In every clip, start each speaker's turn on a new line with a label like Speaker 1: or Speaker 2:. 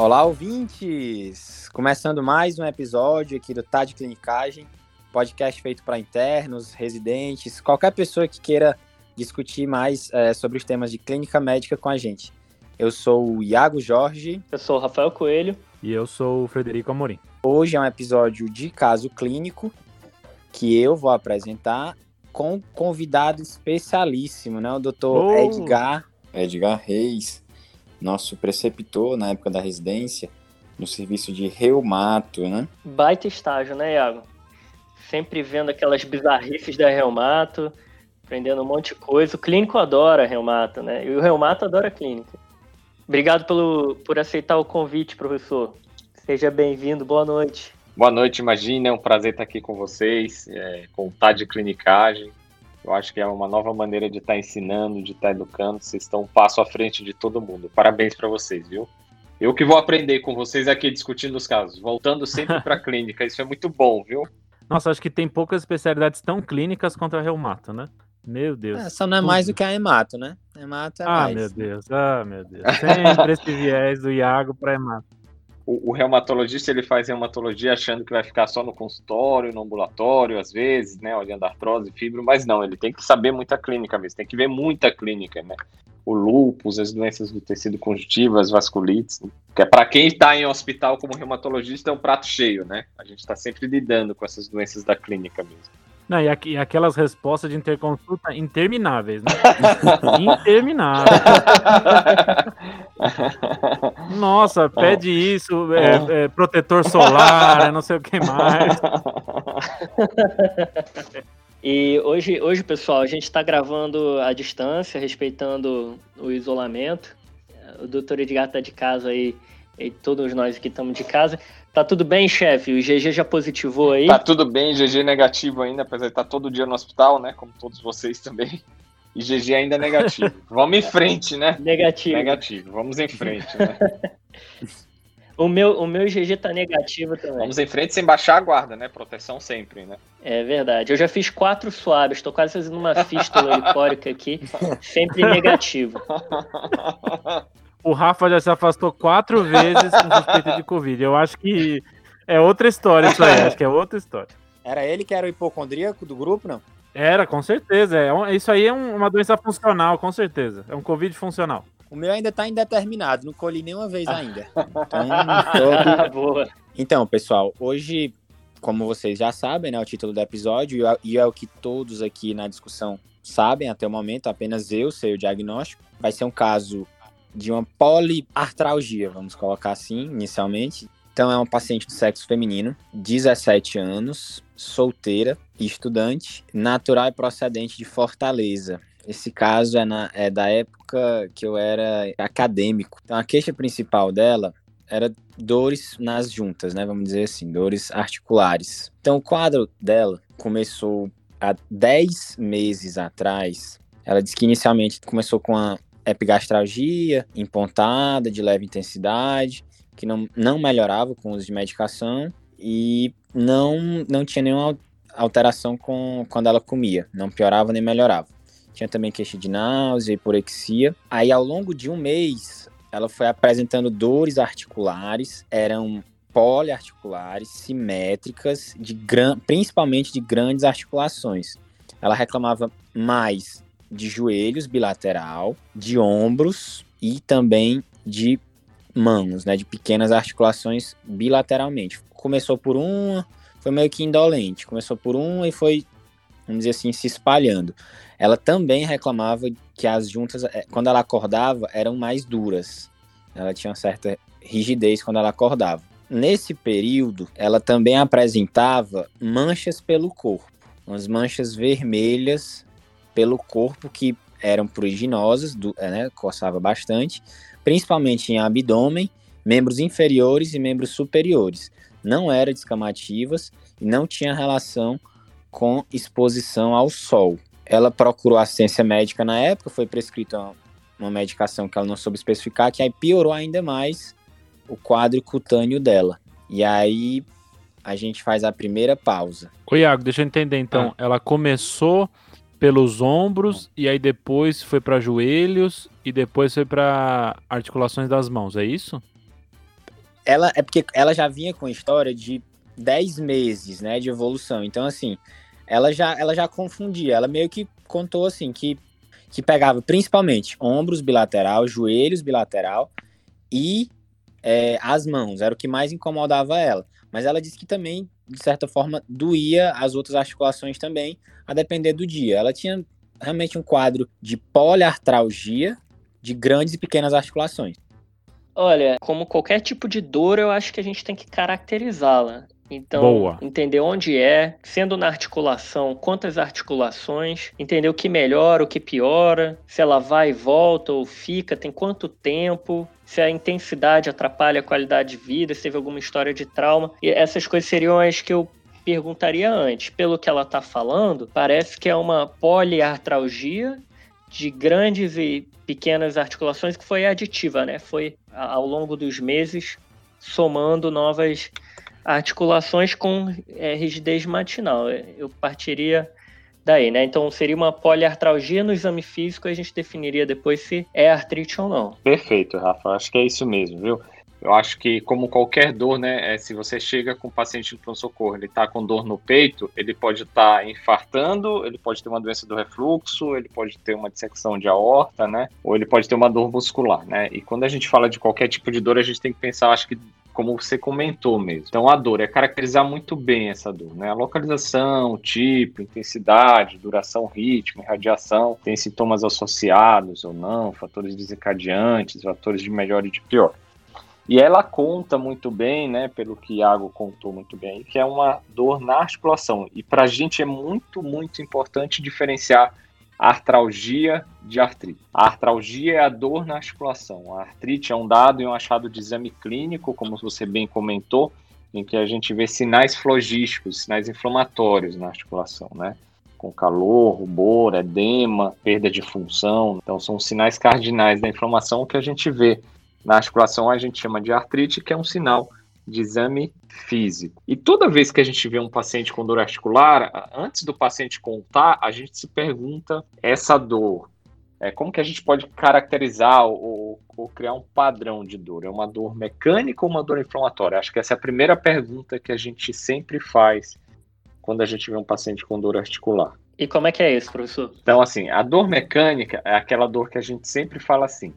Speaker 1: Olá, ouvintes! Começando mais um episódio aqui do Tá de Clinicagem, podcast feito para internos, residentes, qualquer pessoa que queira discutir mais é, sobre os temas de clínica médica com a gente. Eu sou o Iago Jorge.
Speaker 2: Eu sou o Rafael Coelho.
Speaker 3: E eu sou o Frederico Amorim.
Speaker 1: Hoje é um episódio de caso clínico que eu vou apresentar com um convidado especialíssimo, né? O doutor oh. Edgar. Edgar Reis, nosso preceptor na época da residência, no serviço de reumato, né?
Speaker 2: Baita estágio, né, Iago? Sempre vendo aquelas bizarrices da reumato, aprendendo um monte de coisa. O clínico adora reumato, né? E o reumato adora a clínica. Obrigado pelo, por aceitar o convite, professor. Seja bem-vindo, boa noite.
Speaker 4: Boa noite, imagina, é um prazer estar aqui com vocês, é, contar de clinicagem. Eu acho que é uma nova maneira de estar ensinando, de estar educando. Vocês estão um passo à frente de todo mundo. Parabéns para vocês, viu? Eu que vou aprender com vocês aqui discutindo os casos, voltando sempre para a clínica. Isso é muito bom, viu?
Speaker 3: Nossa, acho que tem poucas especialidades tão clínicas contra reumato, né? Meu Deus.
Speaker 1: É, só não é mais do que a hemato, né? Hemato é
Speaker 3: ah,
Speaker 1: mais.
Speaker 3: meu Deus. Ah, meu Deus. Sempre esse viés do Iago para hemato.
Speaker 4: O, o, reumatologista ele faz reumatologia achando que vai ficar só no consultório, no ambulatório, às vezes, né, olhando artrose, fibro, mas não, ele tem que saber muita clínica mesmo, tem que ver muita clínica, né? O lúpus, as doenças do tecido conjuntivo, as vasculites, que é para quem está em hospital como reumatologista é um prato cheio, né? A gente está sempre lidando com essas doenças da clínica mesmo.
Speaker 3: Não, e, aqui, aquelas respostas de interconsulta intermináveis, né? intermináveis. Nossa, pede isso, é, é, protetor solar, não sei o que mais.
Speaker 2: E hoje, hoje, pessoal, a gente está gravando à distância, respeitando o isolamento. O doutor Edgar está de casa aí, e todos nós aqui estamos de casa. Tá tudo bem, chefe? O GG já positivou aí?
Speaker 4: Tá tudo bem, GG negativo ainda, apesar de estar todo dia no hospital, né? Como todos vocês também. E GG ainda negativo. Vamos em frente, né?
Speaker 2: Negativo.
Speaker 4: Negativo. Vamos em frente, né?
Speaker 2: o, meu, o meu GG tá negativo também.
Speaker 4: Vamos em frente sem baixar a guarda, né? Proteção sempre, né?
Speaker 2: É verdade. Eu já fiz quatro suaves, tô quase fazendo uma fístula licórica aqui, sempre negativo.
Speaker 3: O Rafa já se afastou quatro vezes com suspeita de Covid. Eu acho que é outra história isso aí. Acho que é outra história.
Speaker 1: Era ele que era o hipocondríaco do grupo, não?
Speaker 3: Era, com certeza. É isso aí é uma doença funcional, com certeza. É um Covid funcional.
Speaker 1: O meu ainda tá indeterminado, não colhi nenhuma vez ainda. Então, Boa. então, pessoal, hoje, como vocês já sabem, né, o título do episódio, e é o que todos aqui na discussão sabem até o momento, apenas eu sei o diagnóstico. Vai ser um caso de uma poliartralgia, vamos colocar assim, inicialmente. Então é uma paciente do sexo feminino, 17 anos, solteira, estudante, natural e procedente de Fortaleza. Esse caso é, na, é da época que eu era acadêmico. Então a queixa principal dela era dores nas juntas, né? Vamos dizer assim, dores articulares. Então o quadro dela começou há 10 meses atrás. Ela disse que inicialmente começou com a epigastralgia, empontada, de leve intensidade, que não, não melhorava com o uso de medicação e não, não tinha nenhuma alteração com quando ela comia, não piorava nem melhorava. Tinha também queixa de náusea, hiporexia. Aí, ao longo de um mês, ela foi apresentando dores articulares, eram poliarticulares, simétricas, de gran... principalmente de grandes articulações. Ela reclamava mais de joelhos bilateral, de ombros e também de mãos, né, de pequenas articulações bilateralmente. Começou por uma, foi meio que indolente, começou por uma e foi, vamos dizer assim, se espalhando. Ela também reclamava que as juntas, eh, quando ela acordava, eram mais duras. Ela tinha uma certa rigidez quando ela acordava. Nesse período, ela também apresentava manchas pelo corpo, umas manchas vermelhas pelo corpo que eram pruriginosas, é, né, coçava bastante, principalmente em abdômen, membros inferiores e membros superiores. Não eram descamativas e não tinha relação com exposição ao sol. Ela procurou assistência médica na época, foi prescrita uma medicação que ela não soube especificar, que aí piorou ainda mais o quadro cutâneo dela. E aí a gente faz a primeira pausa.
Speaker 3: Ô Iago, deixa eu entender então. Ah. Ela começou pelos ombros e aí depois foi para joelhos e depois foi para articulações das mãos, é isso?
Speaker 1: Ela é porque ela já vinha com história de 10 meses, né, de evolução. Então, assim, ela já, ela já confundia. Ela meio que contou, assim, que, que pegava principalmente ombros bilateral, joelhos bilateral e é, as mãos. Era o que mais incomodava ela. Mas ela disse que também, de certa forma, doía as outras articulações também, a depender do dia. Ela tinha realmente um quadro de poliartralgia de grandes e pequenas articulações.
Speaker 2: Olha, como qualquer tipo de dor, eu acho que a gente tem que caracterizá-la. Então, Boa. entender onde é, sendo na articulação, quantas articulações, entender o que melhora, o que piora, se ela vai e volta ou fica, tem quanto tempo, se a intensidade atrapalha a qualidade de vida, se teve alguma história de trauma. E essas coisas seriam as que eu perguntaria antes. Pelo que ela está falando, parece que é uma poliartralgia de grandes e pequenas articulações que foi aditiva, né? Foi ao longo dos meses somando novas articulações com é, rigidez matinal. Eu partiria daí, né? Então seria uma poliartralgia no exame físico e a gente definiria depois se é artrite ou não.
Speaker 4: Perfeito, Rafa. Acho que é isso mesmo, viu? Eu acho que, como qualquer dor, né, é, se você chega com o paciente no pronto-socorro, ele está com dor no peito, ele pode estar tá infartando, ele pode ter uma doença do refluxo, ele pode ter uma dissecção de aorta, né, ou ele pode ter uma dor muscular, né. E quando a gente fala de qualquer tipo de dor, a gente tem que pensar, acho que como você comentou mesmo. Então, a dor é caracterizar muito bem essa dor, né? A localização, tipo, intensidade, duração, ritmo, radiação, tem sintomas associados ou não, fatores desencadeantes, fatores de melhor e de pior. E ela conta muito bem, né, pelo que Iago contou muito bem, que é uma dor na articulação. E para a gente é muito, muito importante diferenciar artralgia de artrite. A artralgia é a dor na articulação. A artrite é um dado e um achado de exame clínico, como você bem comentou, em que a gente vê sinais flogísticos, sinais inflamatórios na articulação, né? Com calor, rubor, edema, perda de função. Então, são sinais cardinais da inflamação que a gente vê. Na articulação, a gente chama de artrite, que é um sinal de exame físico. E toda vez que a gente vê um paciente com dor articular, antes do paciente contar, a gente se pergunta essa dor. É, como que a gente pode caracterizar ou, ou, criar um padrão de dor? É uma dor mecânica ou uma dor inflamatória? Acho que essa é a primeira pergunta que a gente sempre faz quando a gente vê um paciente com dor articular.
Speaker 2: E como é que é isso, professor?
Speaker 4: Então, assim, a dor mecânica é aquela dor que a gente sempre fala assim: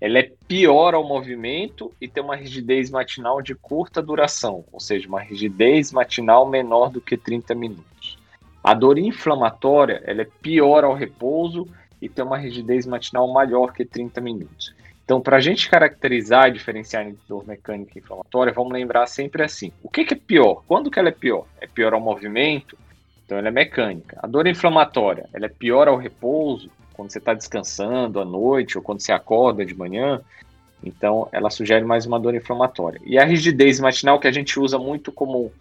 Speaker 4: ela é pior ao movimento e tem uma rigidez matinal de curta duração, ou seja, uma rigidez matinal menor do que 30 minutos. A dor inflamatória ela é pior ao repouso e tem uma rigidez matinal maior que 30 minutos. Então, para a gente caracterizar e diferenciar entre dor mecânica e inflamatória, vamos lembrar sempre assim: o que, que é pior? Quando que ela é pior? É pior ao movimento? Então, ela é mecânica. A dor inflamatória, ela é pior ao repouso? Quando você está descansando à noite ou quando você acorda de manhã. Então, ela sugere mais uma dor inflamatória. E a rigidez matinal, que a gente usa muito como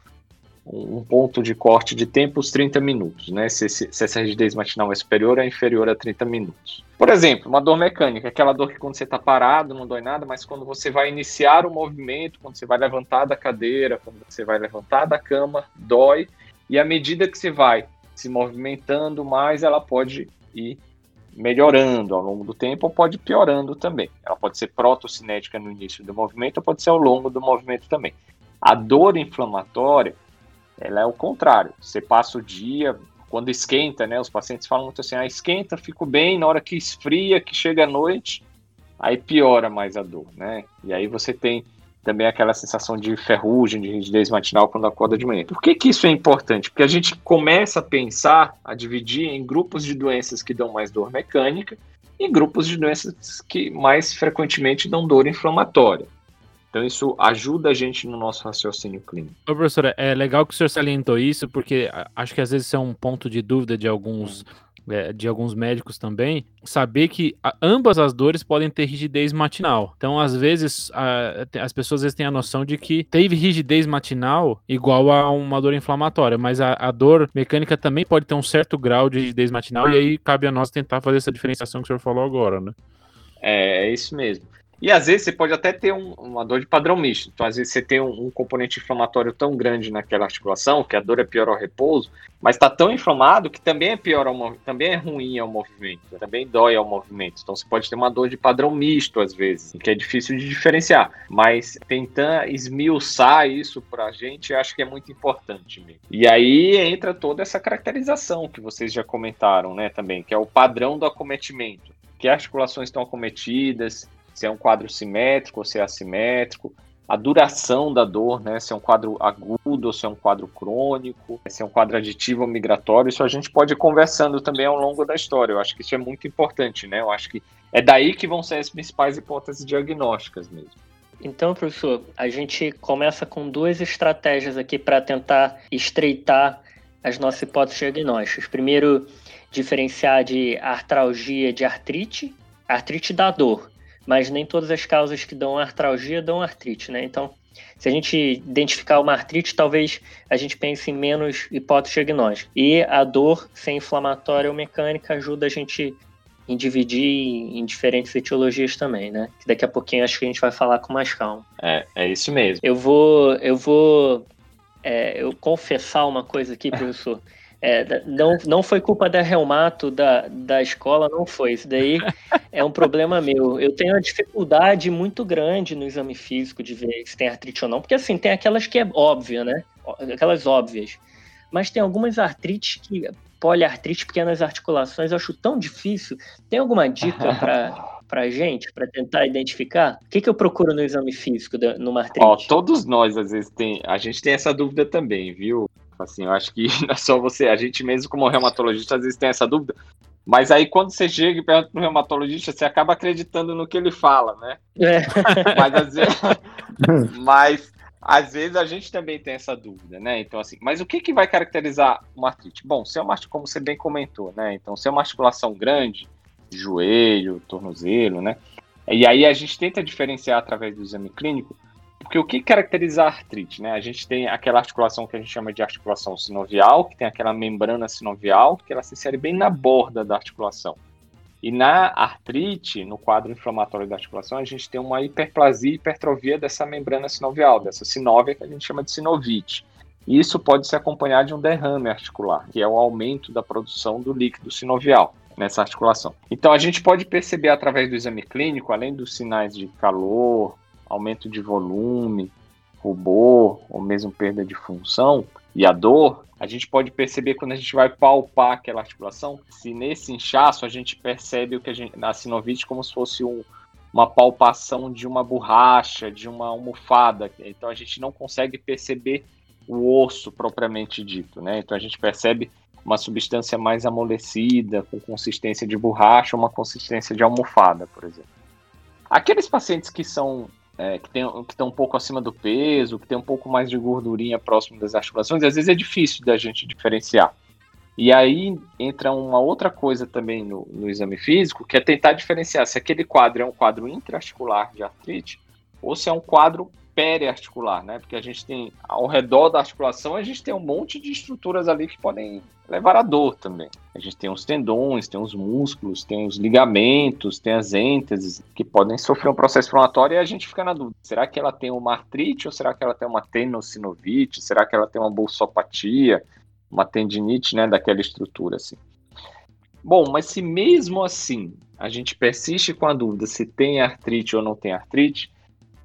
Speaker 4: um ponto de corte de tempo, os 30 minutos, né? Se, se, se, essa rigidez matinal é superior ou é inferior a 30 minutos. Por exemplo, uma dor mecânica, aquela dor que quando você está parado não dói nada, mas quando você vai iniciar o movimento, quando você vai levantar da cadeira, quando você vai levantar da cama, dói. E à medida que você vai se movimentando mais, ela pode ir melhorando ao longo do tempo ou pode piorando também. Ela pode ser protocinética no início do movimento ou pode ser ao longo do movimento também. A dor inflamatória, ela é o contrário. Você passa o dia, quando esquenta, né? Os pacientes falam muito assim, ah, esquenta, fico bem, na hora que esfria, que chega a noite, aí piora mais a dor, né? E aí você tem também aquela sensação de ferrugem, de rigidez matinal quando acorda de manhã. Por que, que isso é importante? Porque a gente começa a pensar, a dividir em grupos de doenças que dão mais dor mecânica e grupos de doenças que mais frequentemente dão dor inflamatória. Então isso ajuda a gente no nosso raciocínio clínico.
Speaker 3: Ô, professora, é legal que o senhor salientou isso, porque acho que às vezes é um ponto de dúvida de alguns de alguns médicos também, saber que ambas as dores podem ter rigidez matinal. Então, às vezes, a, as pessoas às vezes têm a noção de que teve rigidez matinal igual a uma dor inflamatória, mas a, a dor mecânica também pode ter um certo grau de rigidez matinal, e aí cabe a nós tentar fazer essa diferenciação que o senhor falou agora, né?
Speaker 4: É, é isso mesmo. E às vezes você pode até ter um, uma dor de padrão misto. Então, às vezes você tem um, um, componente inflamatório tão grande naquela articulação que a dor é pior ao repouso, mas está tão inflamado que também é pior ao também é ruim ao movimento, também dói ao movimento. Então você pode ter uma dor de padrão misto às vezes, que é difícil de diferenciar. Mas tentar esmiuçar isso para a gente, eu acho que é muito importante mesmo. E aí entra toda essa caracterização que vocês já comentaram, né, também, que é o padrão do acometimento. Que articulações estão acometidas, se é um quadro simétrico ou se é assimétrico, a duração da dor, né, se é um quadro agudo ou se é um quadro crônico, se é um quadro aditivo ou migratório, isso a gente pode ir conversando também ao longo da história. Eu acho que isso é muito importante, né? Eu acho que é daí que vão ser as principais hipóteses diagnósticas mesmo.
Speaker 2: Então, professor, a gente começa com duas estratégias aqui para tentar estreitar as nossas hipóteses diagnósticas. Primeiro, diferenciar de artralgia de artrite, artrite da dor mas nem todas as causas que dão artralgia dão artrite, né? Então, se a gente identificar uma artrite, talvez a gente pense em menos hipótese diagnóstica. E a dor, sem inflamatória ou mecânica, ajuda a gente em dividir em diferentes etiologias também, né? Que daqui a pouquinho acho que a gente vai falar com mais calma.
Speaker 4: É, é isso mesmo.
Speaker 2: Eu vou, eu vou, é, eu confessar uma coisa aqui, professor. É, não, não foi culpa da Reumato da, da escola, não foi. Isso daí é um problema meu. Eu tenho uma dificuldade muito grande no exame físico de ver se tem artrite ou não, porque assim, tem aquelas que é óbvia, né? Aquelas óbvias. Mas tem algumas artrites que. Poliartrite, pequenas articulações, eu acho tão difícil. Tem alguma dica para pra gente, para tentar identificar? O que, que eu procuro no exame físico numa artrite? Ó,
Speaker 4: todos nós, às vezes, tem. A gente tem essa dúvida também, viu? Assim, eu acho que não é só você, a gente mesmo como reumatologista às vezes tem essa dúvida. Mas aí quando você chega e pergunta pro reumatologista, você acaba acreditando no que ele fala, né? É. Mas, às vezes, mas às vezes a gente também tem essa dúvida, né? Então, assim, mas o que, que vai caracterizar uma artrite? Bom, se é uma como você bem comentou, né? Então, se é uma articulação grande, joelho, tornozelo, né? E aí a gente tenta diferenciar através do exame clínico porque o que caracteriza a artrite? Né? A gente tem aquela articulação que a gente chama de articulação sinovial, que tem aquela membrana sinovial, que ela se insere bem na borda da articulação. E na artrite, no quadro inflamatório da articulação, a gente tem uma hiperplasia e hipertrofia dessa membrana sinovial, dessa sinóvia que a gente chama de sinovite. E isso pode se acompanhar de um derrame articular, que é o aumento da produção do líquido sinovial nessa articulação. Então a gente pode perceber através do exame clínico, além dos sinais de calor, aumento de volume, rubor ou mesmo perda de função e a dor, a gente pode perceber quando a gente vai palpar aquela articulação, se nesse inchaço a gente percebe o que a gente, na sinovite como se fosse um, uma palpação de uma borracha, de uma almofada. Então a gente não consegue perceber o osso propriamente dito, né? Então a gente percebe uma substância mais amolecida, com consistência de borracha, uma consistência de almofada, por exemplo. Aqueles pacientes que são é, que, tem, que estão um pouco acima do peso, que tem um pouco mais de gordurinha próximo das articulações, às vezes é difícil da gente diferenciar. E aí entra uma outra coisa também no, no exame físico, que é tentar diferenciar se aquele quadro é um quadro intraarticular de artrite ou se é um quadro periarticular, né? Porque a gente tem ao redor da articulação, a gente tem um monte de estruturas ali que podem levar a dor também. A gente tem os tendões, tem os músculos, tem os ligamentos, tem as ênteses que podem sofrer um processo inflamatório e a gente fica na dúvida: será que ela tem uma artrite ou será que ela tem uma tenossinovite? Será que ela tem uma bolsopatia, uma tendinite, né, daquela estrutura assim? Bom, mas se mesmo assim a gente persiste com a dúvida se tem artrite ou não tem artrite,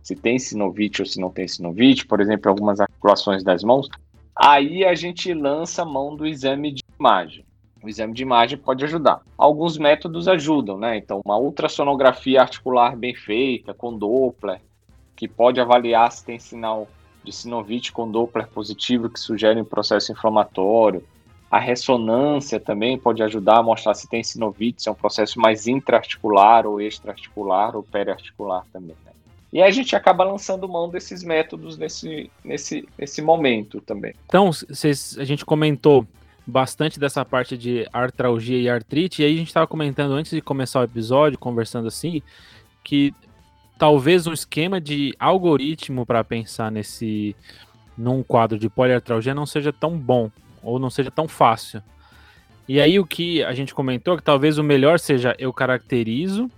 Speaker 4: se tem sinovite ou se não tem sinovite, por exemplo, algumas articulações das mãos, aí a gente lança a mão do exame de imagem. O exame de imagem pode ajudar. Alguns métodos ajudam, né? Então, uma ultrassonografia articular bem feita, com Doppler, que pode avaliar se tem sinal de sinovite com Doppler positivo, que sugere um processo inflamatório. A ressonância também pode ajudar a mostrar se tem sinovite, se é um processo mais intraarticular ou extraarticular ou periarticular também. Né? E a gente acaba lançando mão desses métodos nesse, nesse, nesse momento também.
Speaker 3: Então, cês, a gente comentou bastante dessa parte de artralgia e artrite, e aí a gente estava comentando antes de começar o episódio, conversando assim, que talvez o esquema de algoritmo para pensar nesse num quadro de poliartralgia não seja tão bom ou não seja tão fácil. E aí o que a gente comentou é que talvez o melhor seja eu caracterizo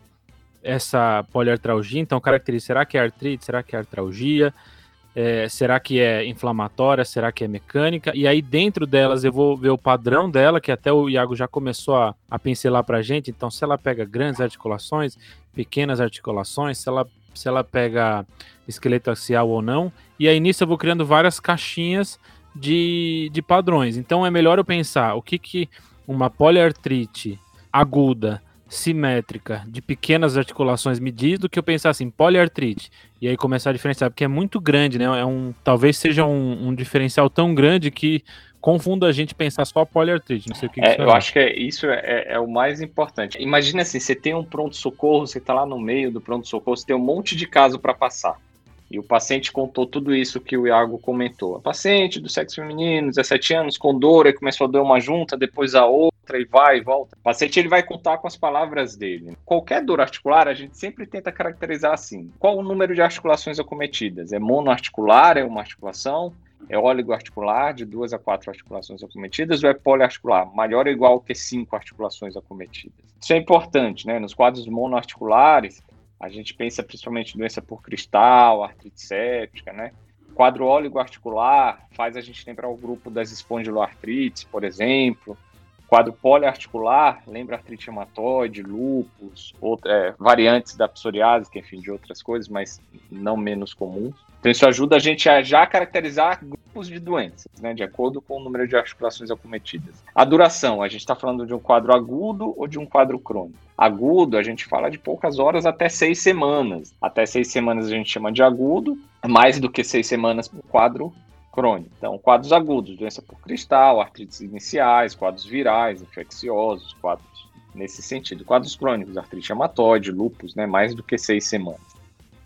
Speaker 3: essa poliartralgia, então caracteriza, será que é artrite, será que é artralgia, é, será que é inflamatória, será que é mecânica, e aí dentro delas eu vou ver o padrão dela, que até o Iago já começou a, a pincelar pra gente, então se ela pega grandes articulações, pequenas articulações, se ela, se ela pega esqueleto axial ou não, e aí nisso eu vou criando várias caixinhas de, de padrões, então é melhor eu pensar o que que uma poliartrite aguda simétrica de pequenas articulações medidas do que eu pensar assim, poliartrite, e aí começar a diferenciar, porque é muito grande, né? É um, talvez seja um, um diferencial tão grande que confunda a gente pensar só poliartrite. Não sei o que,
Speaker 4: é,
Speaker 3: que
Speaker 4: Eu acho que é, isso é, é, é, o mais importante. Imagina assim, você tem um pronto-socorro, você está lá no meio do pronto-socorro, você tem um monte de caso para passar. E o paciente contou tudo isso que o Iago comentou. A paciente do sexo feminino, 17 anos, com dor, e começou a doer uma junta, depois a outra, e vai e volta. O paciente ele vai contar com as palavras dele. Qualquer dor articular, a gente sempre tenta caracterizar assim. Qual o número de articulações acometidas? É monoarticular, é uma articulação? É oligoarticular, de duas a quatro articulações acometidas, ou é poliarticular, maior ou igual que cinco articulações acometidas? Isso é importante, né? Nos quadros monoarticulares, a gente pensa principalmente em doença por cristal, artrite séptica, né? Quadro articular faz a gente lembrar o grupo das espondiloartrites, por exemplo. Quadro poliarticular lembra artrite reumatoide, lúpus, é, variantes da psoriase, que enfim, de outras coisas, mas não menos comuns. Então isso ajuda a gente a já caracterizar grupos de doenças, né, de acordo com o número de articulações acometidas. A duração, a gente está falando de um quadro agudo ou de um quadro crônico? Agudo, a gente fala de poucas horas até seis semanas. Até seis semanas a gente chama de agudo, mais do que seis semanas para o quadro crônico. Então, quadros agudos, doença por cristal, artrites iniciais, quadros virais, infecciosos, quadros nesse sentido. Quadros crônicos, artrite reumatoide, lúpus, né, mais do que seis semanas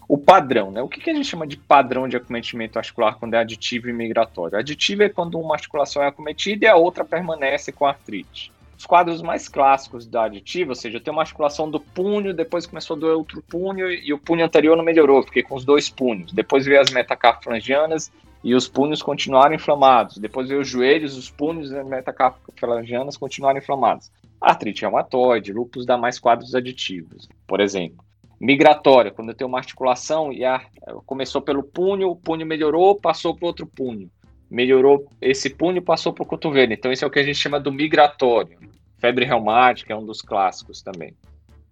Speaker 4: o padrão, né? O que, que, a gente chama de padrão de acometimento articular quando é aditivo e migratório? Aditivo é quando uma articulação é acometida e a outra permanece com artrite. Os quadros mais clássicos da aditiva, ou seja, eu tenho uma articulação do punho, depois começou a doer outro punho e o punho anterior não melhorou, fiquei com os dois punhos. Depois veio as metacarflangianas e os punhos continuaram inflamados. Depois veio os joelhos, os punhos e as metacarflangianas continuaram inflamados. Artrite reumatoide, lúpus dá mais quadros aditivos, por exemplo migratória, quando eu tenho uma articulação e a, começou pelo punho, o punho melhorou, passou para outro punho. Melhorou esse punho, passou para o cotovelo. Então, esse é o que a gente chama do migratório. Febre reumática é um dos clássicos também.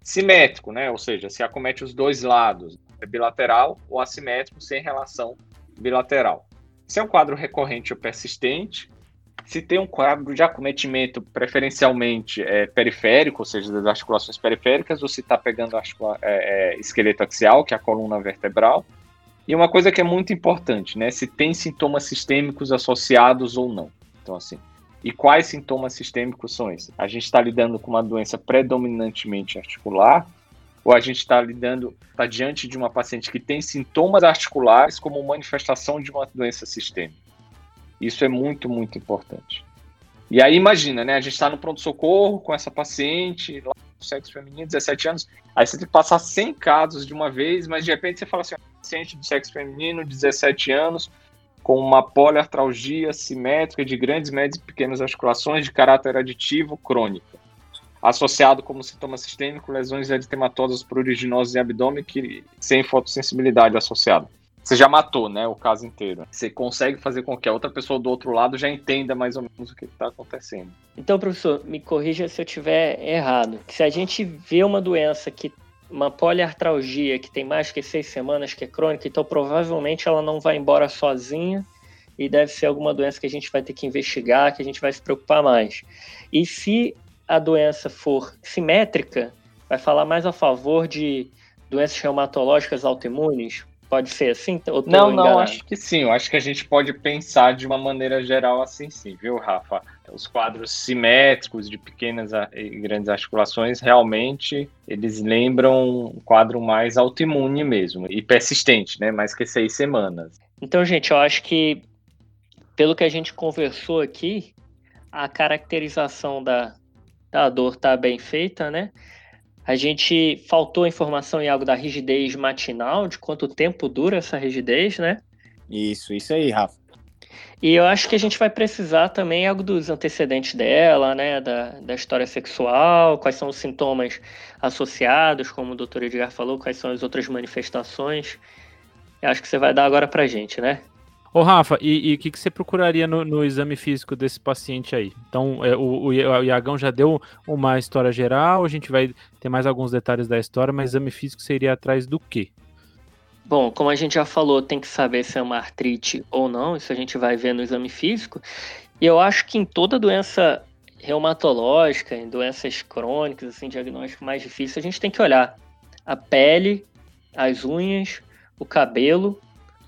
Speaker 4: Simétrico, né? Ou seja, se acomete os dois lados, é bilateral ou assimétrico, sem relação bilateral. Se é um quadro recorrente ou persistente, se tem um quadro de acometimento preferencialmente é, periférico, ou seja, das articulações periféricas, ou se está pegando articula, é, é, esqueleto axial, que é a coluna vertebral. E uma coisa que é muito importante, né? Se tem sintomas sistêmicos associados ou não. Então, assim, e quais sintomas sistêmicos são esses? A gente está lidando com uma doença predominantemente articular, ou a gente está lidando, está diante de uma paciente que tem sintomas articulares como manifestação de uma doença sistêmica. Isso é muito, muito importante. E aí imagina, né? A gente está no pronto-socorro com essa paciente, lá no sexo feminino, 17 anos, aí você tem que passar 100 casos de uma vez, mas de repente você fala assim, paciente de sexo feminino, 17 anos, com uma poliartralgia simétrica de grandes, médias e pequenas articulações de caráter aditivo crônica, associado como sintoma sistêmico lesões eritematosas pruriginosas em abdômen que, sem fotossensibilidade associada você já matou, né, o caso inteiro. Você consegue fazer com que a outra pessoa do outro lado já entenda mais ou menos o que está acontecendo.
Speaker 2: Então, professor, me corrija se eu tiver errado. Se a gente vê uma doença que uma poliartralgia que tem mais que seis semanas, que é crônica, então provavelmente ela não vai embora sozinha e deve ser alguma doença que a gente vai ter que investigar, que a gente vai se preocupar mais. E se a doença for simétrica, vai falar mais a favor de doenças reumatológicas autoimunes, Pode ser assim?
Speaker 4: não, não, acho que sim. Eu acho que a gente pode pensar de uma maneira geral assim, sim, viu, Rafa? Os quadros simétricos de pequenas e grandes articulações realmente eles lembram um quadro mais autoimune mesmo e persistente, né? Mais que seis semanas.
Speaker 2: Então, gente, eu acho que pelo que a gente conversou aqui, a caracterização da, da dor está bem feita, né? A gente faltou informação em algo da rigidez matinal, de quanto tempo dura essa rigidez, né?
Speaker 1: Isso, isso aí, Rafa.
Speaker 2: E eu acho que a gente vai precisar também algo dos antecedentes dela, né, da, da história sexual, quais são os sintomas associados, como o doutor Edgar falou, quais são as outras manifestações. Eu acho que você vai dar agora pra gente, né?
Speaker 3: Ô, Rafa, e o que, que você procuraria no, no, exame físico desse paciente aí? Então, é, o, o, Iagão já deu uma história geral, a gente vai ter mais alguns detalhes da história, mas exame físico seria atrás do quê?
Speaker 2: Bom, como a gente já falou, tem que saber se é uma artrite ou não, isso a gente vai ver no exame físico. E eu acho que em toda doença reumatológica, em doenças crônicas, assim, diagnóstico mais difícil, a gente tem que olhar a pele, as unhas, o cabelo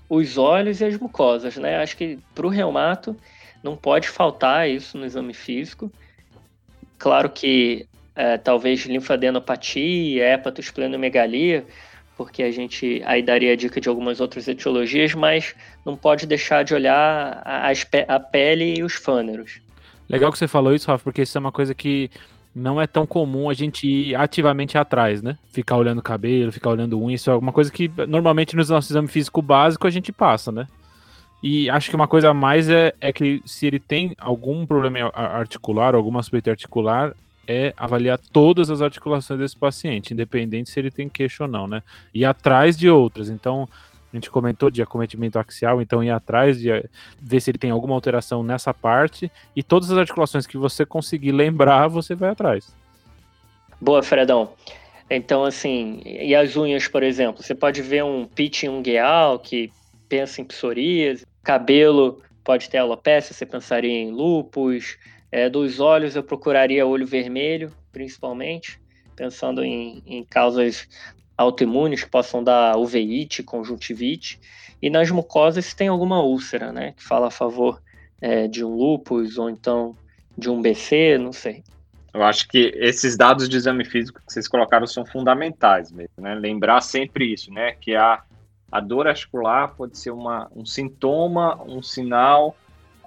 Speaker 2: os olhos e as mucosas, né? Acho que para o reumato não pode faltar isso no exame físico. Claro que é, talvez linfadenopatia, hepatosplenomegalia, porque a gente aí daria a dica de algumas outras etiologias, mas não pode deixar de olhar a, a pele e os fâneros.
Speaker 3: Legal que você falou isso, Rafa, porque isso é uma coisa que não é tão comum a gente ir ativamente atrás, né? Ficar olhando cabelo, ficar olhando unha, isso é uma coisa que normalmente nos nossos exames físico básico a gente passa, né? E acho que uma coisa a mais é, é que se ele tem algum problema articular, algum aspecto articular, é avaliar todas as articulações desse paciente, independente se ele tem queixo ou não, né? E atrás de outras. Então, a gente comentou de acometimento axial, então ir atrás de eh, ver se ele tem alguma alteração nessa parte e todas as articulações que você conseguir lembrar, você vai atrás.
Speaker 2: Boa, Fredão. Então, assim, e as unhas, por exemplo, você pode ver um pitching ungueal que pensa em psoríase, cabelo pode ter alopecia, você pensaria em lupus, é, dos olhos eu procuraria olho vermelho, principalmente, pensando em, em causas autoimunes que possam dar uveíte, conjuntivite, e nas mucosas se tem alguma úlcera, né, que fala a favor é, de um lúpus ou então de um BC, não sei.
Speaker 4: Eu acho que esses dados de exame físico que vocês colocaram são fundamentais mesmo, né? Lembrar sempre isso, né? Que a, a dor articular pode ser uma, um sintoma, um sinal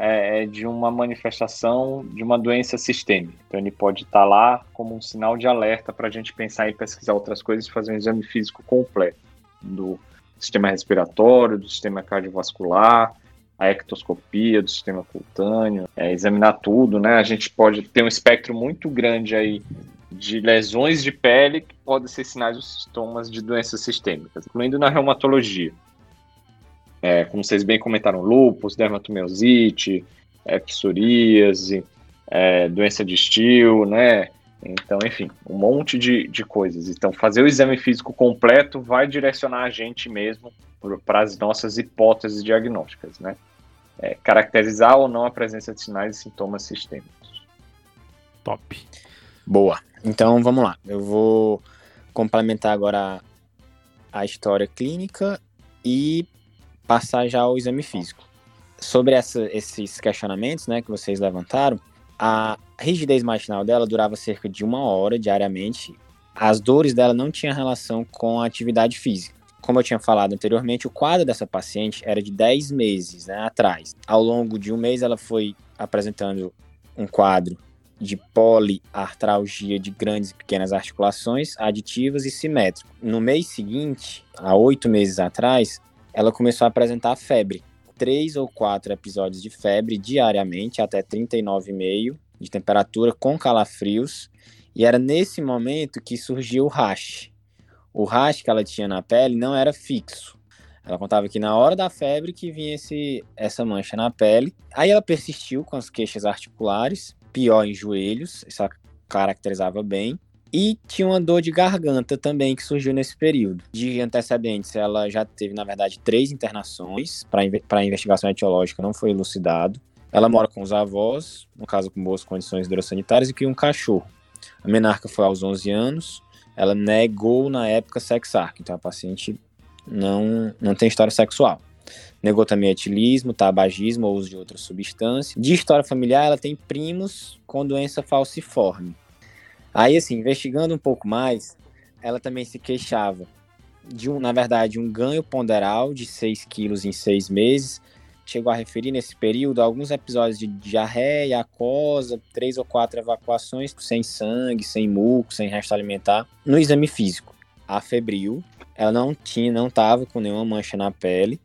Speaker 4: é, é, de uma manifestação de uma doença sistêmica. Então, ele pode estar lá como um sinal de alerta para a gente pensar em pesquisar outras coisas e fazer um exame físico completo do sistema respiratório, do sistema cardiovascular, a ectoscopia do sistema cutâneo, é, examinar tudo, né? A gente pode ter um espectro muito grande aí de lesões de pele que podem ser sinais ou sintomas de doenças sistêmicas, incluindo na reumatologia é, como vocês bem comentaram, lúpus, dermatomiosite, é, psoríase, é, doença de estio, né? Então, enfim, um monte de, de coisas. Então, fazer o exame físico completo vai direcionar a gente mesmo para as nossas hipóteses diagnósticas, né? É, caracterizar ou não a presença de sinais e sintomas sistêmicos.
Speaker 3: Top.
Speaker 1: Boa. Então, vamos lá. Eu vou complementar agora a história clínica e passar já ao exame físico. Sobre essa, esses questionamentos né, que vocês levantaram, a rigidez matinal dela durava cerca de uma hora diariamente. As dores dela não tinham relação com a atividade física. Como eu tinha falado anteriormente, o quadro dessa paciente era de 10 meses né, atrás. Ao longo de um mês, ela foi apresentando um quadro de poliartralgia de grandes e pequenas articulações aditivas e simétrico. No mês seguinte, há oito meses atrás, ela começou a apresentar febre. Três ou quatro episódios de febre diariamente, até 39,5 de temperatura, com calafrios. E era nesse momento que surgiu o rash. O rash que ela tinha na pele não era fixo. Ela contava que na hora da febre que vinha esse, essa mancha na pele. Aí ela persistiu com as queixas articulares, pior em joelhos, isso caracterizava bem. E tinha uma dor de garganta também que surgiu nesse período. De antecedentes, ela já teve, na verdade, três internações para investigação etiológica, não foi elucidado. Ela mora com os avós, no caso com boas condições hidrossanitárias, e cria um cachorro. A menarca foi aos 11 anos, ela negou na época sexar, então a paciente não, não tem história sexual. Negou também etilismo, tabagismo ou uso de outras substâncias. De história familiar, ela tem primos com doença falciforme. Aí, assim, investigando um pouco mais, ela também se queixava de um, na verdade, um ganho ponderal de 6 quilos em 6 meses. Chegou a referir nesse período alguns episódios de diarreia, aquosa, três ou quatro evacuações sem sangue, sem muco, sem resto alimentar. No exame físico, a febril, ela não tinha, não estava com nenhuma mancha na pele.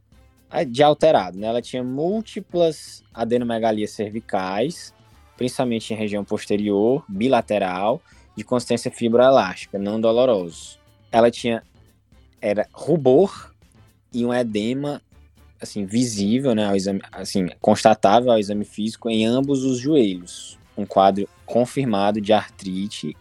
Speaker 1: de alterado, né? Ela tinha múltiplas adenomegalias cervicais, principalmente em região posterior, bilateral, de consistência fibroelástica, não doloroso. Ela tinha era rubor e um edema assim visível, né, ao exame, assim, constatável ao exame físico em ambos os joelhos. Um quadro confirmado de artrite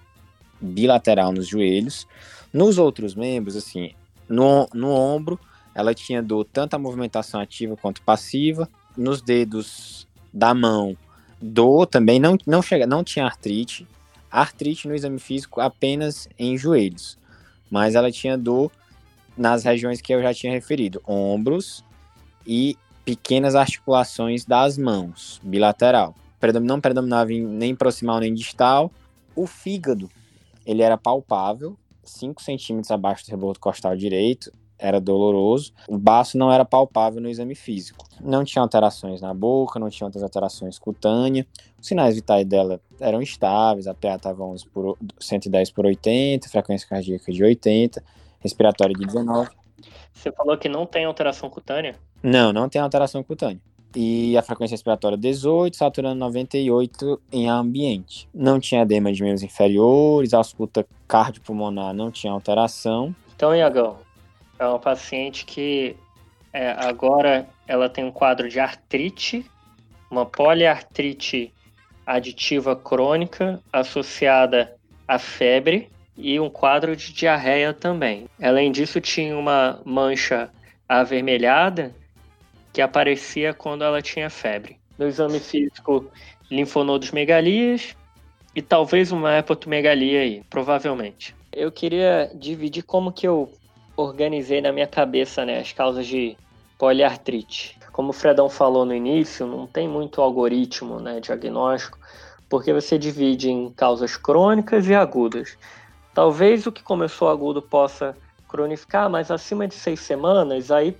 Speaker 1: bilateral nos joelhos. Nos outros membros, assim, no, no ombro, ela tinha dor tanto a movimentação ativa quanto passiva. Nos dedos da mão, dor também não, não chega, não tinha artrite. Artrite no exame físico apenas em joelhos, mas ela tinha dor nas regiões que eu já tinha referido, ombros e pequenas articulações das mãos, bilateral. Não predominava em nem proximal nem distal. O fígado, ele era palpável, 5 centímetros abaixo do rebordo costal direito, era doloroso. O baço não era palpável no exame físico. Não tinha alterações na boca, não tinha outras alterações cutâneas. Os sinais vitais dela eram estáveis, a PA estava 11 por 110 por 80, frequência cardíaca de 80, respiratória de 19.
Speaker 2: Você falou que não tem alteração cutânea?
Speaker 1: Não, não tem alteração cutânea. E a frequência respiratória 18, saturando 98 em ambiente. Não tinha edema de membros inferiores, a ausculta cardiopulmonar não tinha alteração.
Speaker 2: Então, Iagão, é uma paciente que é, agora ela tem um quadro de artrite, uma poliartrite aditiva crônica associada à febre e um quadro de diarreia também. Além disso, tinha uma mancha avermelhada que aparecia quando ela tinha febre. No exame físico, linfonodos megalias e talvez uma hepatomegalia aí, provavelmente. Eu queria dividir como que eu organizei na minha cabeça né, as causas de poliartrite. Como o Fredão falou no início, não tem muito algoritmo né, diagnóstico, porque você divide em causas crônicas e agudas. Talvez o que começou agudo possa cronificar, mas acima de seis semanas, aí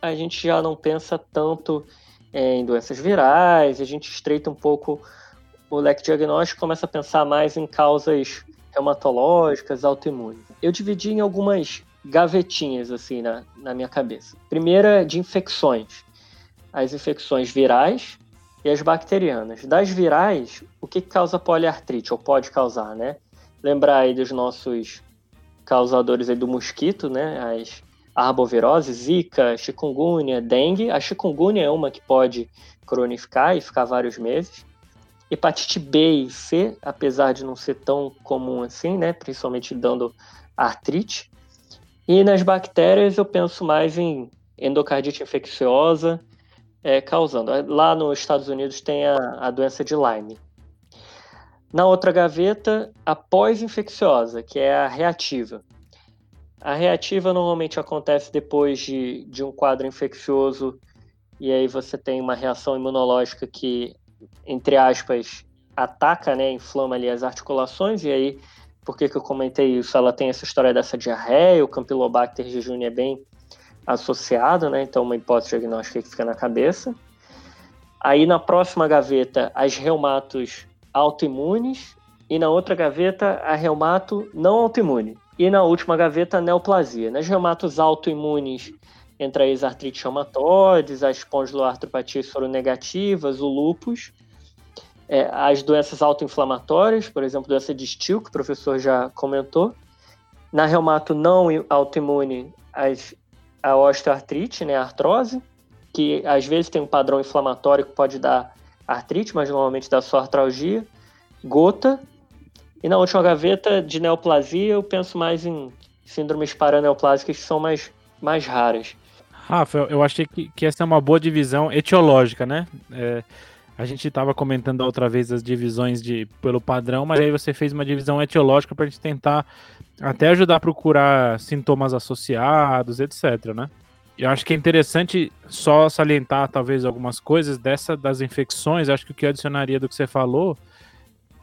Speaker 2: a gente já não pensa tanto em doenças virais, a gente estreita um pouco o leque diagnóstico, começa a pensar mais em causas reumatológicas, autoimunes. Eu dividi em algumas gavetinhas assim na, na minha cabeça. Primeira de infecções. As infecções virais e as bacterianas. Das virais, o que causa poliartrite, ou pode causar, né? Lembrar aí dos nossos causadores aí do mosquito, né? As arbovirose, zika, chikungunya, dengue. A chikungunya é uma que pode cronificar e ficar vários meses. Hepatite B e C, apesar de não ser tão comum assim, né? Principalmente dando artrite. E nas bactérias eu penso mais em endocardite infecciosa é, causando. Lá nos Estados Unidos tem a, a doença de Lyme. Na outra gaveta, a pós-infecciosa, que é a reativa. A reativa normalmente acontece depois de, de um quadro infeccioso e aí você tem uma reação imunológica que, entre aspas, ataca, né, inflama ali as articulações e aí por que, que eu comentei isso? Ela tem essa história dessa diarreia, o Campylobacter jejuni é bem associado, né? Então, uma hipótese diagnóstica que fica na cabeça. Aí, na próxima gaveta, as reumatos autoimunes. E na outra gaveta, a reumato não autoimune. E na última gaveta, a neoplasia. Nas reumatos autoimunes, entre as artrites reumatoides, as espondiloartropatias soronegativas, o lúpus é, as doenças autoinflamatórias, por exemplo, doença de Still, que o professor já comentou. Na reumato não autoimune, as, a osteoartrite, né, a artrose, que às vezes tem um padrão inflamatório que pode dar artrite, mas normalmente dá só artralgia. Gota. E na última gaveta de neoplasia, eu penso mais em síndromes paraneoplásicas que são mais, mais raras.
Speaker 3: Rafa, eu achei que, que essa é uma boa divisão etiológica, né? É, a gente estava comentando outra vez as divisões de pelo padrão, mas aí você fez uma divisão etiológica para a gente tentar até ajudar a procurar sintomas associados, etc, né? Eu acho que é interessante só salientar talvez algumas coisas dessa das infecções. Acho que o que eu adicionaria do que você falou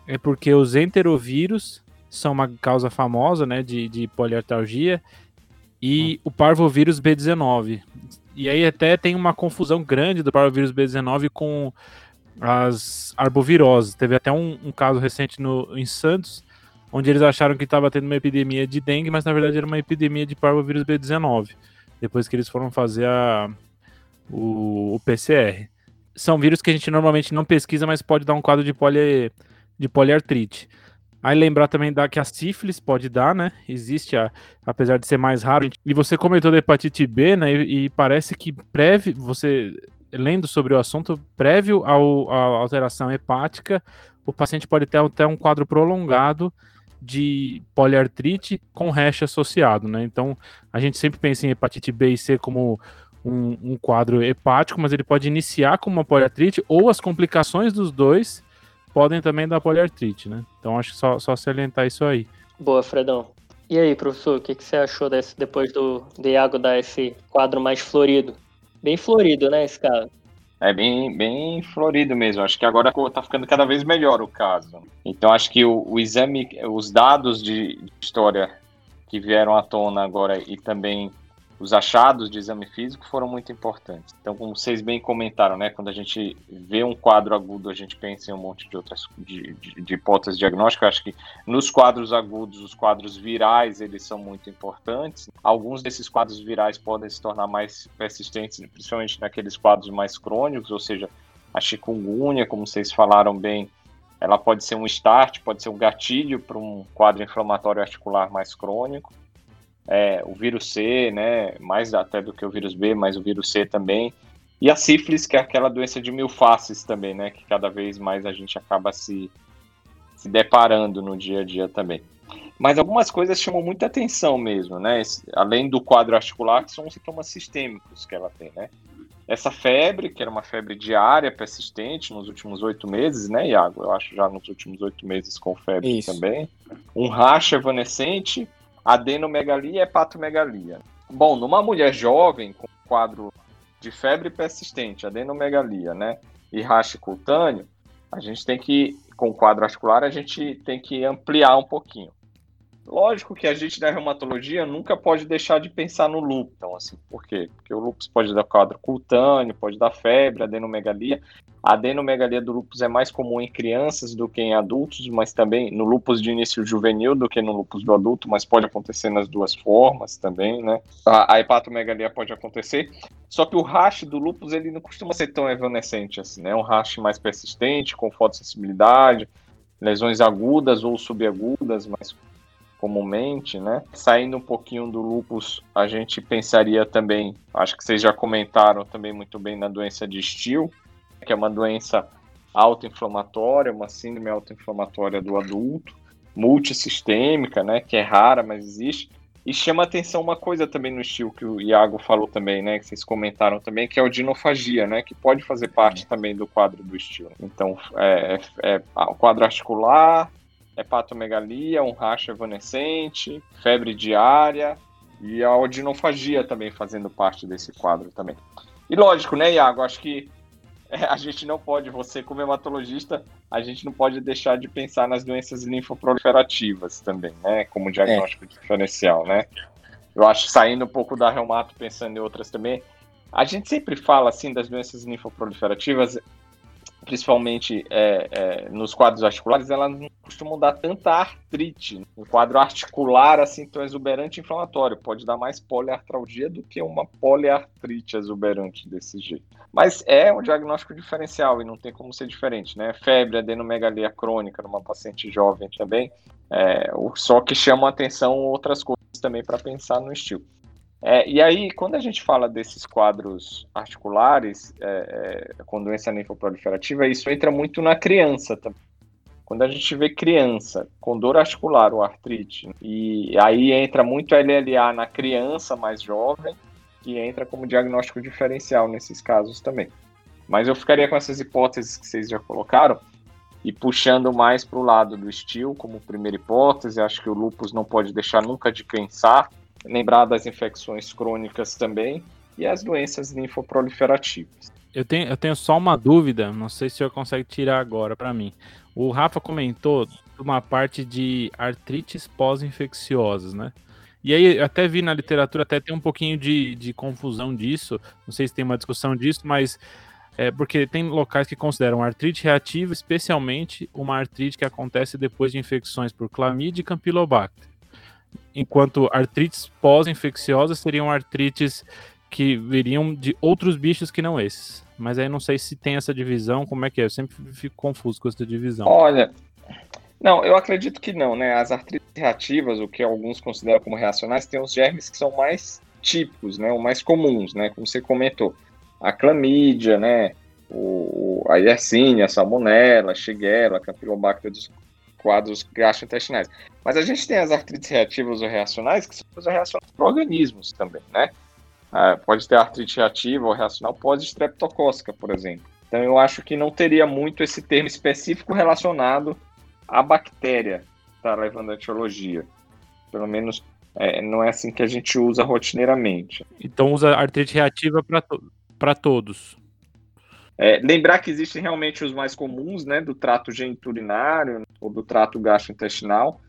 Speaker 3: é porque os enterovírus são uma causa famosa, né, de, de poliartralgia e o parvovírus B19. E aí até tem uma confusão grande do parvovírus B19 com as arboviroses. Teve até um, um caso recente no, em Santos, onde eles acharam que estava tendo uma epidemia de dengue, mas na verdade era uma epidemia de parvovírus B19. Depois que eles foram fazer a, o, o PCR. São vírus que a gente normalmente não pesquisa, mas pode dar um quadro de, poli, de poliartrite. Aí lembrar também da, que a sífilis pode dar, né? Existe, a, apesar de ser mais raro. E você comentou da hepatite B, né? E, e parece que prévio, você lendo sobre o assunto, prévio à alteração hepática, o paciente pode ter até um quadro prolongado de poliartrite com rash associado, né? Então, a gente sempre pensa em hepatite B e C como um, um, quadro hepático, mas ele pode iniciar com uma poliartrite ou as complicações dos dois podem também dar poliartrite, né? Então, acho que só, só salientar isso aí.
Speaker 2: Boa, Fredão. E aí, professor, o que, que você achou desse, depois do Iago dar esse quadro mais florido? Bem florido, né, esse caso?
Speaker 4: É bem, bem florido mesmo. Acho que agora está ficando cada vez melhor o caso. Então acho que o, o exame, os dados de história que vieram à tona agora e também os achados de exame físico foram muito importantes. Então, como vocês bem comentaram, né, quando a gente vê um quadro agudo, a gente pensa em um monte de outras de, de, de hipóteses diagnósticas. Acho que nos quadros agudos, os quadros virais, eles são muito importantes. Alguns desses quadros virais podem se tornar mais persistentes, principalmente naqueles quadros mais crônicos, ou seja, a chikungunya, como vocês falaram bem, ela pode ser um start, pode ser um gatilho para um quadro inflamatório articular mais crônico é, o vírus C, né, mais até do que o vírus B, mas o vírus C também, e a sífilis, que é aquela doença de mil faces também, né, que cada vez mais a gente acaba se, se deparando no dia a dia também. Mas algumas coisas chamam muita atenção mesmo, né, além do quadro articular, que são sintomas sistêmicos que ela tem, né. Essa febre, que era uma febre diária, persistente, nos últimos oito meses, né, Iago? Eu acho já nos últimos oito meses com febre Isso. também. Um racha evanescente, adenomegalia e hepatomegalia. Bom, numa mulher jovem com quadro de febre persistente, adenomegalia, né, e racha cutâneo, a gente tem que, com quadro articular, a gente tem que ampliar um pouquinho. Lógico que a gente da reumatologia nunca pode deixar de pensar no lúpus. Então, assim, por quê? Porque o lúpus pode dar quadro cutâneo, pode dar febre, adenomegalia. A adenomegalia do lúpus é mais comum em crianças do que em adultos, mas também no lúpus de início juvenil do que no lúpus do adulto, mas pode acontecer nas duas formas também, né? A, a hepatomegalia pode acontecer. Só que o rash do lúpus, ele não costuma ser tão evanescente assim, né? É um rash mais persistente, com fotossensibilidade, lesões agudas ou subagudas, mais comumente, né? Saindo um pouquinho do lupus, a gente pensaria também, acho que vocês já comentaram também muito bem na doença de Still, que é uma doença autoinflamatória, uma síndrome autoinflamatória do adulto, multissistêmica, né, que é rara, mas existe. E chama atenção uma coisa também no estilo que o Iago falou também, né, que vocês comentaram também, que é o dinofagia, né, que pode fazer parte também do quadro do estilo. Então, é, é, é o quadro articular, hepatomegalia, um racha evanescente, febre diária e a odinofagia também fazendo parte desse quadro também. E lógico, né, Iago? Acho que é, a gente não pode, você como hematologista, a gente não pode deixar de pensar nas doenças linfoproliferativas também, né? Como diagnóstico é. diferencial, né? Eu acho, saindo um pouco da reumato, pensando em outras também, a gente sempre fala, assim, das doenças linfoproliferativas, principalmente é, é, nos quadros articulares, elas não costumam dar tanta artrite. Um quadro articular, assim, tão exuberante inflamatório, pode dar mais poliartralgia do que uma poliartrite exuberante desse jeito. Mas é um diagnóstico diferencial e não tem como ser diferente, né? Febre, adenomegalia crônica numa paciente jovem também, é, só que chama atenção outras coisas também para pensar no estilo. É, e aí, quando a gente fala desses quadros articulares é, é, com doença linfoproliferativa, isso entra muito na criança também. Quando a gente vê criança com dor articular ou artrite, e aí entra muito LLA na criança mais jovem, que entra como diagnóstico diferencial nesses casos também. Mas eu ficaria com essas hipóteses que vocês já colocaram, e puxando mais para o lado do estilo como primeira hipótese, acho que o lupus não pode deixar nunca de pensar lembrar das infecções crônicas também e as doenças linfoproliferativas.
Speaker 3: Eu tenho, eu tenho só uma dúvida, não sei se o senhor consegue tirar agora para mim. O Rafa comentou uma parte de artrites pós-infecciosas, né? E aí, eu até vi na literatura, até tem um pouquinho de, de confusão disso, não sei se tem uma discussão disso, mas é porque tem locais que consideram artrite reativa, especialmente uma artrite que acontece depois de infecções por clamídia e campylobacter enquanto artrites pós-infecciosas seriam artrites que viriam de outros bichos que não esses. Mas aí não sei se tem essa divisão, como é que é? Eu sempre fico confuso com essa divisão.
Speaker 4: Olha, não, eu acredito que não, né? As artrites reativas, o que alguns consideram como reacionais, tem os germes que são mais típicos, né? Ou mais comuns, né? Como você comentou. A clamídia, né? O, a Yersinia, a Salmonella, a Shigella, a Campylobacter dos quadros gastrointestinais. Mas a gente tem as artrites reativas ou reacionais, que são reacionais para organismos também, né? Ah, pode ter artrite reativa ou reacional pós-estreptocócica, por exemplo. Então eu acho que não teria muito esse termo específico relacionado à bactéria tá levando a etiologia. Pelo menos é, não é assim que a gente usa rotineiramente.
Speaker 3: Então usa artrite reativa para to todos.
Speaker 4: É, lembrar que existem realmente os mais comuns, né, do trato geniturinário ou do trato gastrointestinal,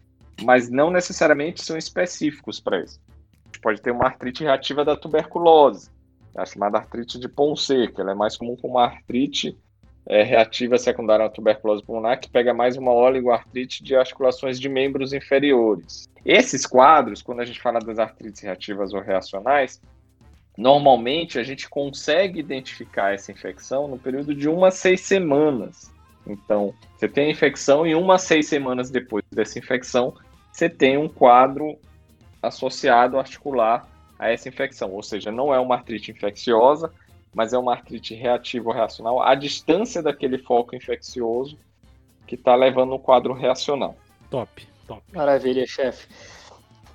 Speaker 4: mas não necessariamente são específicos para isso. Gente pode ter uma artrite reativa da tuberculose, a chamada artrite de Ponce, ela é mais comum como uma artrite é, reativa secundária à tuberculose pulmonar, que pega mais uma oligoartrite de articulações de membros inferiores. Esses quadros, quando a gente fala das artrites reativas ou reacionais, Normalmente a gente consegue identificar essa infecção no período de uma a seis semanas. Então, você tem a infecção e uma a seis semanas depois dessa infecção, você tem um quadro associado articular a essa infecção. Ou seja, não é uma artrite infecciosa, mas é uma artrite reativa ou reacional à distância daquele foco infeccioso que está levando um quadro reacional.
Speaker 3: Top, top.
Speaker 2: Maravilha, chefe.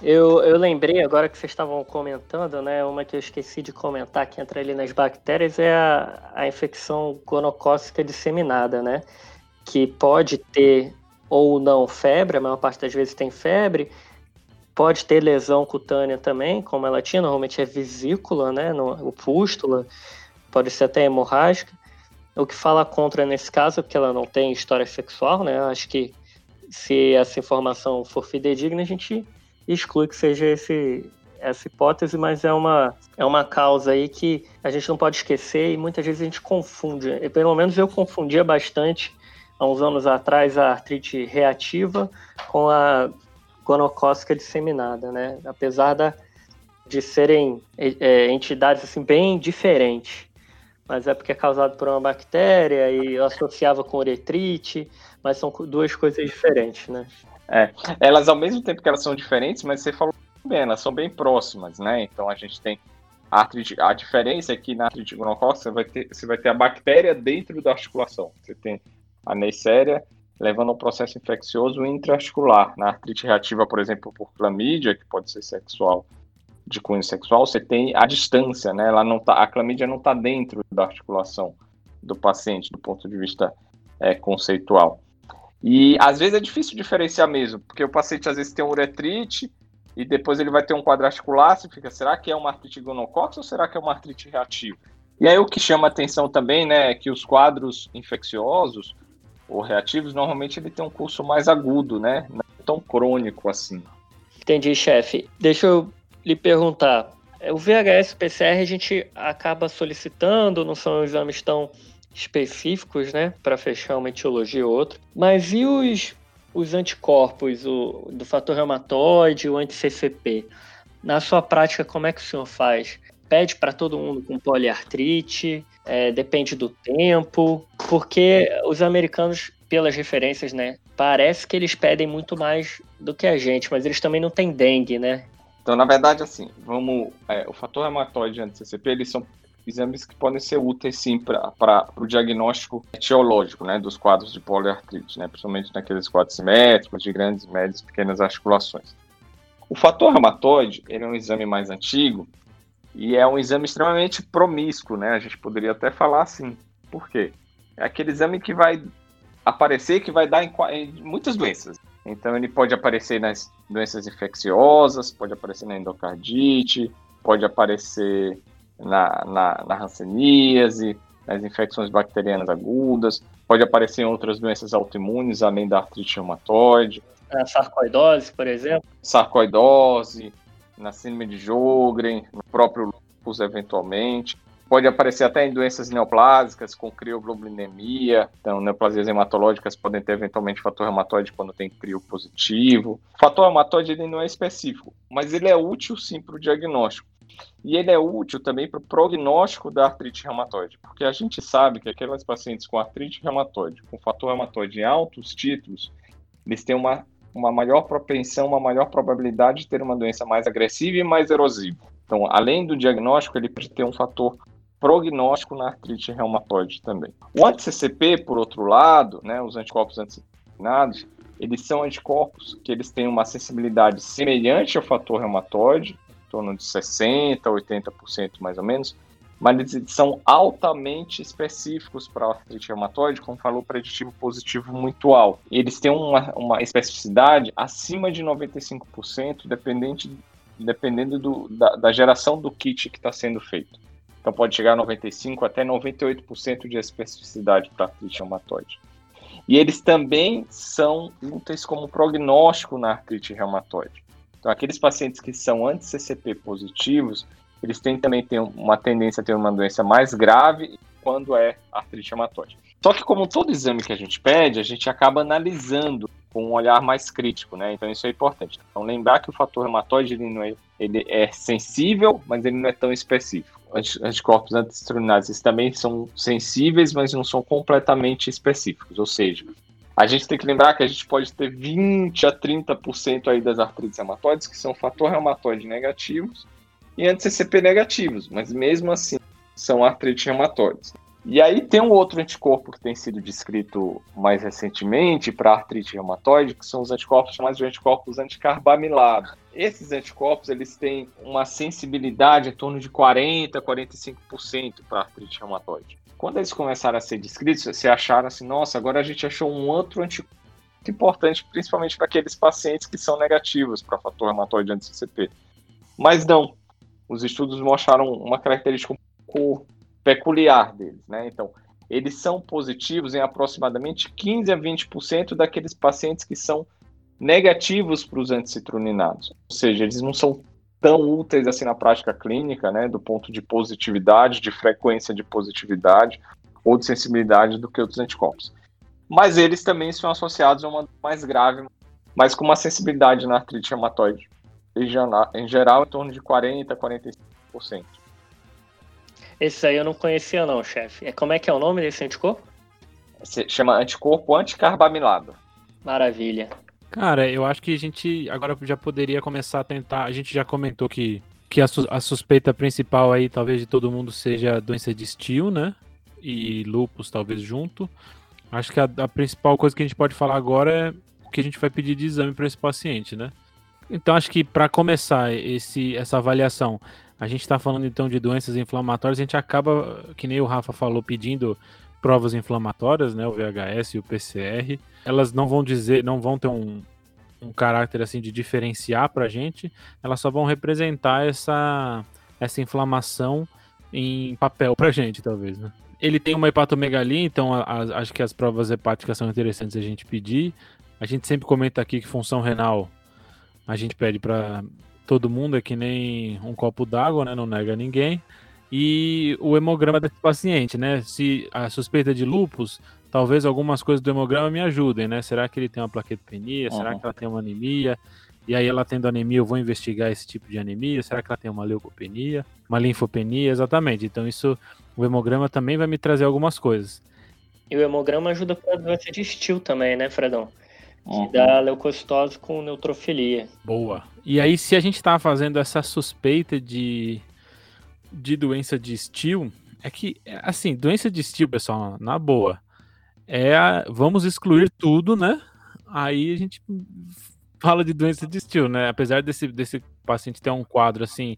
Speaker 2: Eu, eu lembrei agora que vocês estavam comentando, né? Uma que eu esqueci de comentar que entra ali nas bactérias é a, a infecção gonocócica disseminada, né? Que pode ter ou não febre, a maior parte das vezes tem febre, pode ter lesão cutânea também, como ela tinha, normalmente é vesícula, né? O pústula, pode ser até hemorrágica. O que fala contra nesse caso porque ela não tem história sexual, né? Acho que se essa informação for fidedigna, a gente exclui que seja esse, essa hipótese, mas é uma, é uma causa aí que a gente não pode esquecer e muitas vezes a gente confunde. Pelo menos eu confundia bastante há uns anos atrás a artrite reativa com a gonocócica disseminada, né? Apesar da, de serem é, entidades assim, bem diferentes. Mas é porque é causado por uma bactéria e eu associava com uretrite, mas são duas coisas diferentes, né?
Speaker 4: É, elas ao mesmo tempo que elas são diferentes, mas você falou bem, elas são bem próximas, né? Então a gente tem a, artrite, a diferença é que na artrite gonocócica você vai ter você vai ter a bactéria dentro da articulação. Você tem a Neisseria levando a um processo infeccioso intraarticular. Na artrite reativa, por exemplo, por clamídia, que pode ser sexual, de cunho sexual, você tem a distância, né? Ela não tá, a clamídia não está dentro da articulação do paciente, do ponto de vista é, conceitual. E às vezes é difícil diferenciar mesmo, porque o paciente às vezes tem uretrite e depois ele vai ter um quadricular, você fica, será que é uma artrite gonocócica ou será que é uma artrite reativa? E aí o que chama atenção também, né, é que os quadros infecciosos ou reativos, normalmente ele tem um curso mais agudo, né, não é tão crônico assim.
Speaker 2: Entendi, chefe. Deixa eu lhe perguntar, o VHS PCR a gente acaba solicitando, não são exames tão específicos, né, para fechar uma etiologia ou outra. Mas e os, os anticorpos, o, do fator reumatoide, o anti-CCP? Na sua prática, como é que o senhor faz? Pede para todo mundo com poliartrite? É, depende do tempo? Porque os americanos, pelas referências, né, parece que eles pedem muito mais do que a gente, mas eles também não têm dengue, né?
Speaker 4: Então, na verdade, assim, vamos. É, o fator reumatoide e anti-CCP, eles são exames que podem ser úteis sim para o diagnóstico etiológico né, dos quadros de poliartrite, né, principalmente naqueles quadros simétricos de grandes, médias pequenas articulações. O fator reumatoide ele é um exame mais antigo e é um exame extremamente promíscuo, né? A gente poderia até falar assim. Por quê? É aquele exame que vai aparecer, que vai dar em, em muitas doenças. Então ele pode aparecer nas doenças infecciosas, pode aparecer na endocardite, pode aparecer na, na, na hanseníase, nas infecções bacterianas agudas, pode aparecer em outras doenças autoimunes, além da artrite reumatoide.
Speaker 2: A sarcoidose, por exemplo?
Speaker 4: Sarcoidose, na síndrome de Jogren, no próprio lúpus, eventualmente. Pode aparecer até em doenças neoplásicas, com crioglobulinemia. Então, neoplasias hematológicas podem ter eventualmente fator reumatoide quando tem crio positivo. O fator reumatoide ele não é específico, mas ele é útil sim para o diagnóstico. E ele é útil também para o prognóstico da artrite reumatoide, porque a gente sabe que aquelas pacientes com artrite reumatoide, com fator reumatoide em altos títulos, eles têm uma, uma maior propensão, uma maior probabilidade de ter uma doença mais agressiva e mais erosiva. Então, além do diagnóstico, ele pode ter um fator prognóstico na artrite reumatoide também. O anti-CCP, por outro lado, né, os anticorpos anticipinados, eles são anticorpos que eles têm uma sensibilidade semelhante ao fator reumatoide, em torno de 60%, 80% mais ou menos, mas eles são altamente específicos para artrite reumatoide, como falou, preditivo positivo muito alto. Eles têm uma, uma especificidade acima de 95%, dependente, dependendo do, da, da geração do kit que está sendo feito. Então pode chegar a 95 até 98% de especificidade para artrite reumatoide. E eles também são úteis como prognóstico na artrite reumatoide. Então aqueles pacientes que são anti-CCP positivos, eles têm também têm uma tendência a ter uma doença mais grave quando é artrite reumatoide. Só que como todo exame que a gente pede, a gente acaba analisando com um olhar mais crítico, né? Então isso é importante. Então lembrar que o fator reumatoide ele, não é, ele é sensível, mas ele não é tão específico anticorpos antiestroginados também são sensíveis, mas não são completamente específicos. Ou seja, a gente tem que lembrar que a gente pode ter 20 a 30% aí das artrites reumatoides que são fator reumatoide negativos e anti-CCP negativos, mas mesmo assim são artrites reumatoides. E aí tem um outro anticorpo que tem sido descrito mais recentemente para artrite reumatoide, que são os anticorpos chamados de anticorpos anticarbamilados. Esses anticorpos eles têm uma sensibilidade em torno de 40, 45% para artrite reumatoide. Quando eles começaram a ser descritos, se acharam assim, nossa, agora a gente achou um outro anticorpo importante, principalmente para aqueles pacientes que são negativos para fator reumatoide anti-CCP. Mas não, os estudos mostraram uma característica um pouco peculiar deles, né? Então, eles são positivos em aproximadamente 15 a 20% daqueles pacientes que são negativos para os anticitruninados. Ou seja, eles não são tão úteis assim na prática clínica, né, do ponto de positividade, de frequência de positividade ou de sensibilidade do que outros anticorpos. Mas eles também são associados a uma mais grave, mas com uma sensibilidade na artrite reumatoide, em geral, em torno de 40 a 45%.
Speaker 2: Esse aí eu não conhecia não, chefe. É, como é que é o nome desse anticorpo?
Speaker 4: Se chama anticorpo anticarbamilado.
Speaker 2: Maravilha.
Speaker 3: Cara, eu acho que a gente agora já poderia começar a tentar. A gente já comentou que, que a, su a suspeita principal aí, talvez de todo mundo, seja a doença de Still, né? E lupus, talvez junto. Acho que a, a principal coisa que a gente pode falar agora é o que a gente vai pedir de exame para esse paciente, né? Então acho que para começar esse, essa avaliação, a gente está falando então de doenças inflamatórias, a gente acaba, que nem o Rafa falou, pedindo provas inflamatórias, né, o VHS e o PCR. Elas não vão dizer, não vão ter um, um caráter assim de diferenciar para a gente, elas só vão representar essa, essa inflamação em papel para a gente, talvez, né? Ele tem uma hepatomegalia, então a, a, acho que as provas hepáticas são interessantes a gente pedir. A gente sempre comenta aqui que função renal a gente pede para todo mundo, é que nem um copo d'água, né? Não nega ninguém. E o hemograma desse paciente, né? Se a suspeita de lupus, talvez algumas coisas do hemograma me ajudem, né? Será que ele tem uma plaquetopenia? Uhum. Será que ela tem uma anemia? E aí ela tendo anemia, eu vou investigar esse tipo de anemia. Será que ela tem uma leucopenia? Uma linfopenia? Exatamente. Então isso, o hemograma também vai me trazer algumas coisas.
Speaker 2: E o hemograma ajuda para a doença de estilo também, né, Fredão? Uhum. Que dá leucocitose com neutrofilia.
Speaker 3: Boa. E aí, se a gente está fazendo essa suspeita de, de doença de Still, é que, assim, doença de Still, pessoal, na boa, é a, vamos excluir tudo, né? Aí a gente fala de doença de Still, né? Apesar desse, desse paciente ter um quadro assim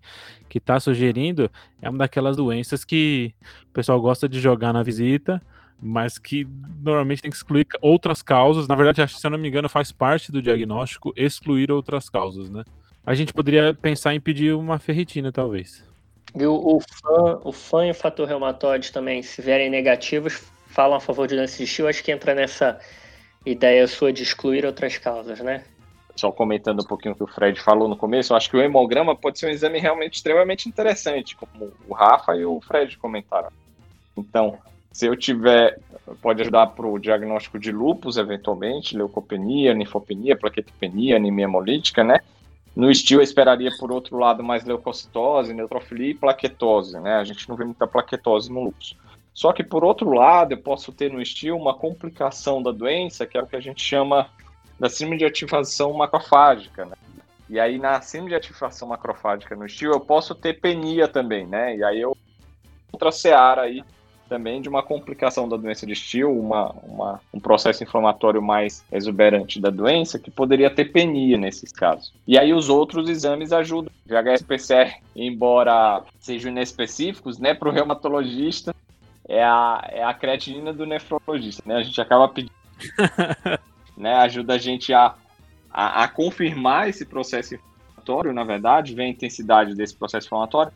Speaker 3: que está sugerindo, é uma daquelas doenças que o pessoal gosta de jogar na visita mas que normalmente tem que excluir outras causas. Na verdade, se eu não me engano, faz parte do diagnóstico excluir outras causas, né? A gente poderia pensar em pedir uma ferritina, talvez.
Speaker 2: E o, o, fã, o fã e o fator reumatoide também, se vierem negativos, falam a favor de doença de acho que entra nessa ideia sua de excluir outras causas, né?
Speaker 4: Só comentando um pouquinho o que o Fred falou no começo, eu acho que o hemograma pode ser um exame realmente extremamente interessante, como o Rafa e o Fred comentaram. Então, se eu tiver, pode ajudar para o diagnóstico de lupus, eventualmente, leucopenia, linfopenia, plaquetopenia, anemia hemolítica, né? No estilo, eu esperaria, por outro lado, mais leucocitose, neutrofilia e plaquetose, né? A gente não vê muita plaquetose no lúpus. Só que, por outro lado, eu posso ter no estilo uma complicação da doença, que é o que a gente chama da síndrome de ativação macrofágica, né? E aí, na síndrome de ativação macrofágica no estilo, eu posso ter penia também, né? E aí, eu outra seara aí também de uma complicação da doença de Still, uma, uma, um processo inflamatório mais exuberante da doença, que poderia ter penia nesses casos. E aí os outros exames ajudam. VHS-PCR, embora sejam inespecíficos, né, para o reumatologista, é a, é a creatinina do nefrologista, né? A gente acaba pedindo, né, ajuda a gente a, a, a confirmar esse processo inflamatório, na verdade, ver a intensidade desse processo inflamatório,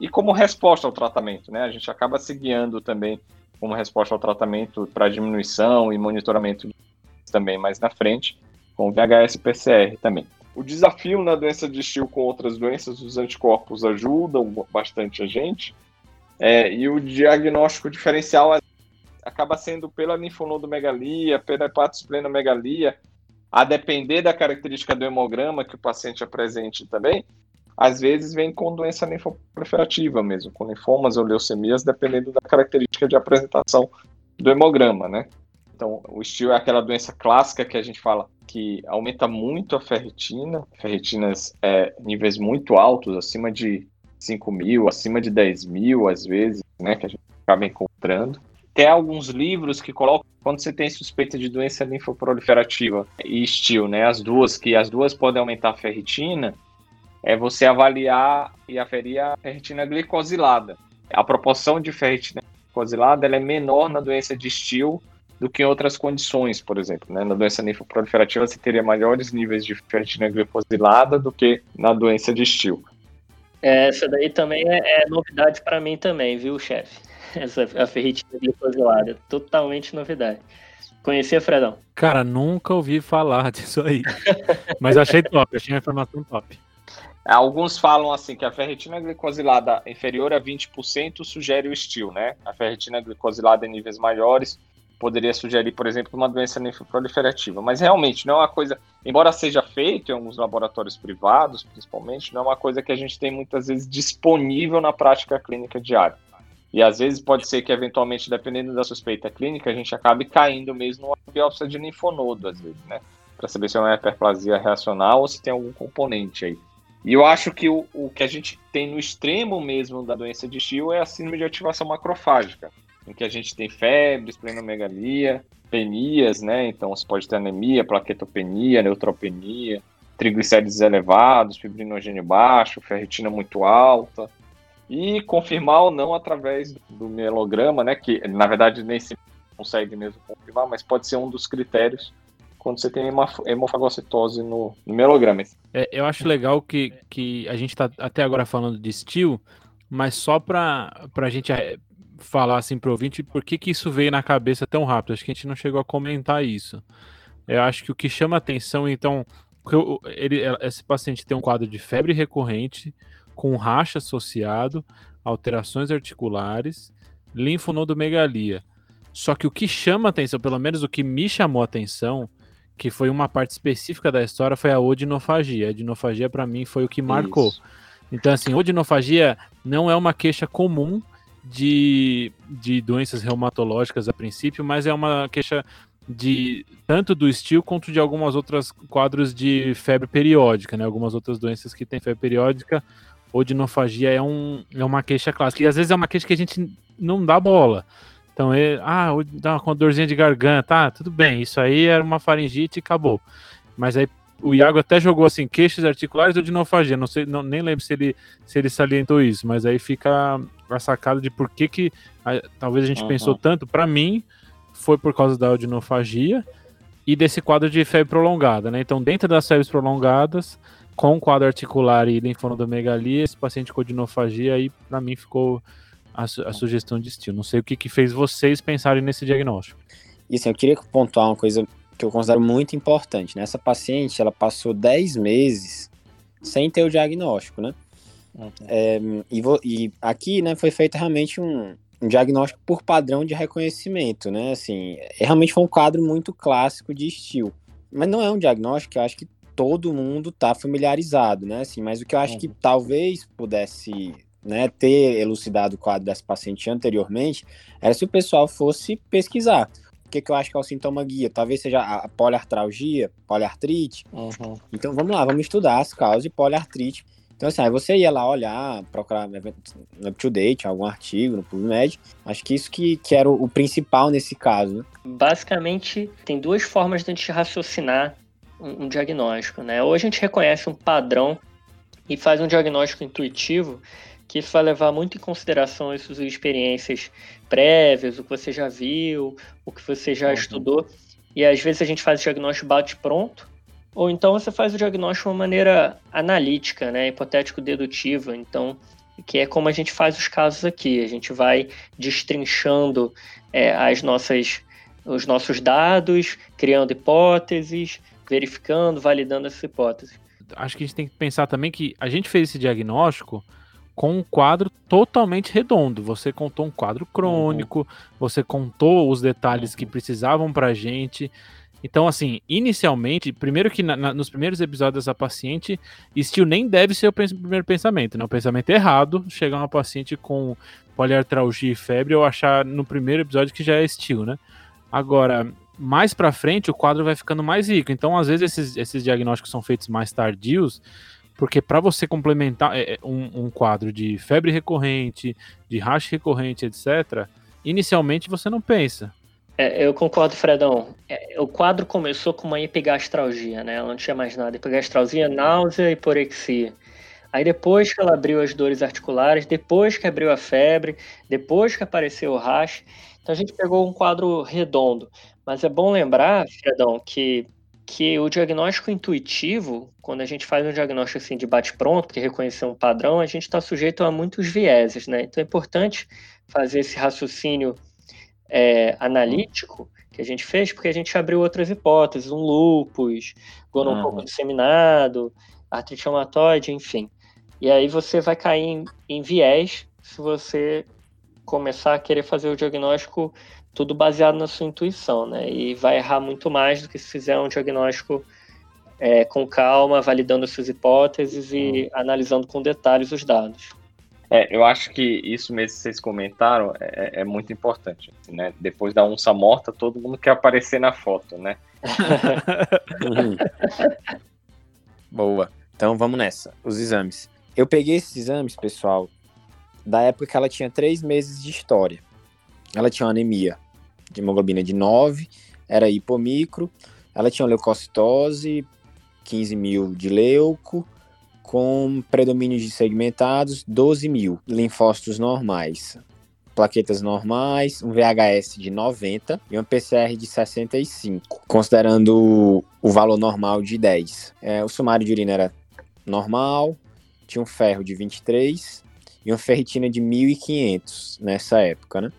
Speaker 4: e como resposta ao tratamento, né? A gente acaba se guiando também como resposta ao tratamento para diminuição e monitoramento também mais na frente, com VHS-PCR também. O desafio na doença de Still com outras doenças, os anticorpos ajudam bastante a gente, é, e o diagnóstico diferencial acaba sendo pela linfonodomegalia, pela hepatosplenomegalia, a depender da característica do hemograma que o paciente apresente também, às vezes vem com doença linfoproliferativa mesmo, com linfomas ou leucemias, dependendo da característica de apresentação do hemograma, né? Então, o estio é aquela doença clássica que a gente fala que aumenta muito a ferritina, ferritinas é, níveis muito altos, acima de 5 mil, acima de 10 mil, às vezes, né, que a gente acaba encontrando. Tem alguns livros que colocam quando você tem suspeita de doença linfoproliferativa e estio, né, as duas, que as duas podem aumentar a ferritina, é você avaliar e aferir a ferritina glicosilada. A proporção de ferritina glicosilada ela é menor na doença de Still do que em outras condições, por exemplo. Né? Na doença linfoproliferativa você teria maiores níveis de ferritina glicosilada do que na doença de Still.
Speaker 2: É, essa daí também é, é novidade para mim também, viu, chefe? Essa a ferritina glicosilada, totalmente novidade. Conhecia, Fredão?
Speaker 3: Cara, nunca ouvi falar disso aí. Mas achei top, achei uma informação top.
Speaker 4: Alguns falam assim que a ferritina glicosilada inferior a 20% sugere o estilo, né? A ferritina glicosilada em níveis maiores poderia sugerir, por exemplo, uma doença linfoproliferativa. Mas realmente não é uma coisa, embora seja feito em alguns laboratórios privados, principalmente, não é uma coisa que a gente tem muitas vezes disponível na prática clínica diária. E às vezes pode ser que, eventualmente, dependendo da suspeita clínica, a gente acabe caindo mesmo numa biópsia de linfonodo, às vezes, né? Para saber se é uma hiperplasia reacional ou se tem algum componente aí. E eu acho que o, o que a gente tem no extremo mesmo da doença de Still é a síndrome de ativação macrofágica, em que a gente tem febre, esplenomegalia, penias, né? Então você pode ter anemia, plaquetopenia, neutropenia, triglicérides elevados, fibrinogênio baixo, ferritina muito alta. E confirmar ou não através do mielograma, né? Que na verdade nem se consegue mesmo confirmar, mas pode ser um dos critérios quando você tem hemofagocitose no, no melograma.
Speaker 3: É, eu acho legal que, que a gente está até agora falando de estilo, mas só para a gente é, falar assim para o ouvinte por que, que isso veio na cabeça tão rápido. Acho que a gente não chegou a comentar isso. Eu acho que o que chama atenção, então, ele, esse paciente tem um quadro de febre recorrente, com racha associado, alterações articulares, linfonodomegalia. Só que o que chama atenção, pelo menos o que me chamou atenção, que foi uma parte específica da história, foi a odinofagia. A odinofagia, para mim, foi o que marcou. Isso. Então, assim, odinofagia não é uma queixa comum de, de doenças reumatológicas a princípio, mas é uma queixa de tanto do estilo quanto de algumas outras quadros de febre periódica, né? Algumas outras doenças que têm febre periódica, odinofagia é, um, é uma queixa clássica. E às vezes é uma queixa que a gente não dá bola. Então, ele, ah, dá uma dorzinha de garganta, ah, tudo bem, isso aí era uma faringite e acabou. Mas aí o Iago até jogou assim, queixas articulares ou dinofagia, não sei, não, nem lembro se ele, se ele salientou isso, mas aí fica a sacada de por que que a, talvez a gente uhum. pensou tanto, para mim, foi por causa da odinofagia e desse quadro de febre prolongada, né? Então, dentro das febres prolongadas, com quadro articular e linfonodomegalia, esse paciente com odinofagia aí, para mim, ficou a, a sugestão de estilo. Não sei o que, que fez vocês pensarem nesse diagnóstico.
Speaker 1: Isso, eu queria pontuar uma coisa que eu considero muito importante. Né? Essa paciente, ela passou 10 meses sem ter o diagnóstico, né? Uhum. É, e, e, aqui, né, foi feito realmente um, um, diagnóstico por padrão de reconhecimento, né? Assim, realmente foi um quadro muito clássico de estilo. Mas não é um diagnóstico que eu acho que todo mundo tá familiarizado, né? Assim, mas o que eu acho que uhum. talvez pudesse né, ter elucidado o quadro dessa paciente anteriormente era se o pessoal fosse pesquisar. O que, que eu acho que é o sintoma guia? Talvez seja a poliartralgia, poliartrite. Uhum. Então vamos lá, vamos estudar as causas de poliartrite. Então, assim, aí você ia lá olhar, procurar no up-to-date, algum artigo no PubMed. Acho que isso que, que era o, o principal nesse caso, né?
Speaker 2: Basicamente, tem duas formas de a gente raciocinar um, um diagnóstico, né? Ou a gente reconhece um padrão e faz um diagnóstico intuitivo, que isso vai levar muito em consideração as suas experiências prévias, o que você já viu, o que você já uhum. estudou. E às vezes a gente faz o diagnóstico bate-pronto, ou então você faz o diagnóstico de uma maneira analítica, né, hipotético-dedutiva. Então, que é como a gente faz os casos aqui. A gente vai destrinchando é, as nossas, os nossos dados, criando hipóteses, verificando, validando essas hipóteses.
Speaker 3: Acho que a gente tem que pensar também que a gente fez esse diagnóstico com um quadro totalmente redondo. Você contou um quadro crônico, uhum. você contou os detalhes que precisavam para a gente. Então, assim, inicialmente, primeiro que na, na, nos primeiros episódios dessa paciente, estilo nem deve ser o pens primeiro pensamento, né? O pensamento errado, chegar uma paciente com poliartralgia e febre, ou achar no primeiro episódio que já é estilo, né? Agora, mais para frente, o quadro vai ficando mais rico. Então, às vezes, esses, esses diagnósticos são feitos mais tardios, porque para você complementar é, é, um, um, quadro de febre recorrente, de racha recorrente, etc., inicialmente você não pensa.
Speaker 2: É, eu concordo, Fredão. É, o quadro começou com uma epigastralgia, né? Ela não tinha mais nada. Epigastralgia, náusea e hiporexia. Aí depois que ela abriu as dores articulares, depois que abriu a febre, depois que apareceu o rash, então a gente pegou um quadro redondo. Mas é bom lembrar, Fredão, que que o diagnóstico intuitivo, quando a gente faz um diagnóstico assim de bate-pronto, porque reconhecer um padrão, a gente está sujeito a muitos vieses, né? Então é importante fazer esse raciocínio é, analítico que a gente fez, porque a gente abriu outras hipóteses, um lupus, gonococco uhum. disseminado, artrite reumatoide, enfim. E aí você vai cair em, em viés se você começar a querer fazer o diagnóstico tudo baseado na sua intuição, né? E vai errar muito mais do que se fizer um diagnóstico é, com calma, validando suas hipóteses e hum. analisando com detalhes os dados.
Speaker 4: É, eu acho que isso mesmo que vocês comentaram é, é muito importante, assim, né? Depois da onça morta, todo mundo quer aparecer na foto, né?
Speaker 1: Boa. Então vamos nessa. Os exames. Eu peguei esses exames, pessoal, da época que ela tinha três meses de história. Ela tinha uma anemia de hemoglobina de 9, era hipomicro, ela tinha leucocitose, 15 mil de leuco, com predomínio de segmentados, 12 mil, linfócitos normais, plaquetas normais, um VHS de 90 e um PCR de 65, considerando o valor normal de 10. É, o sumário de urina era normal, tinha um ferro de 23 e uma ferritina de 1.500 nessa época, né?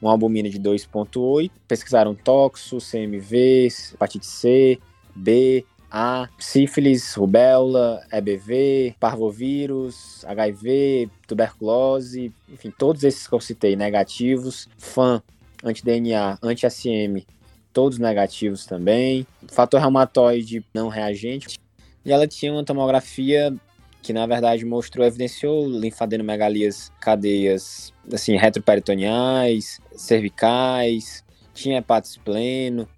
Speaker 1: Uma albumina de 2,8. Pesquisaram toxo, CMV, hepatite C, B, A, sífilis, rubéola, EBV, parvovírus, HIV, tuberculose, enfim, todos esses que eu citei negativos. FAM, anti-DNA, anti-SM, todos negativos também. Fator reumatoide não reagente. E ela tinha uma tomografia que na verdade mostrou, evidenciou linfadenomegalias cadeias assim, retroperitoneais, cervicais, tinha hepatitis pleno.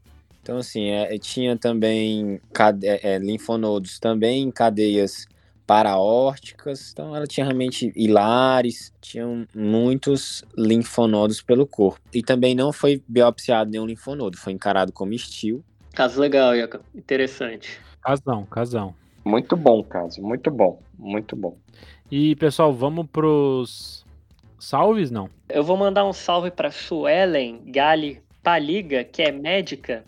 Speaker 1: Então, assim, é, tinha também cade é, é, linfonodos também em cadeias paraórticas. Então, ela tinha realmente hilares, tinham muitos linfonodos pelo corpo. E também não foi biopsiado nenhum linfonodo, foi encarado como estio.
Speaker 2: Caso legal, Iaca. Interessante.
Speaker 3: Casão, casão.
Speaker 4: Muito bom, caso. Muito bom. Muito bom.
Speaker 3: E, pessoal, vamos pros salves, não?
Speaker 2: Eu vou mandar um salve para Suelen Gali Paliga, que é médica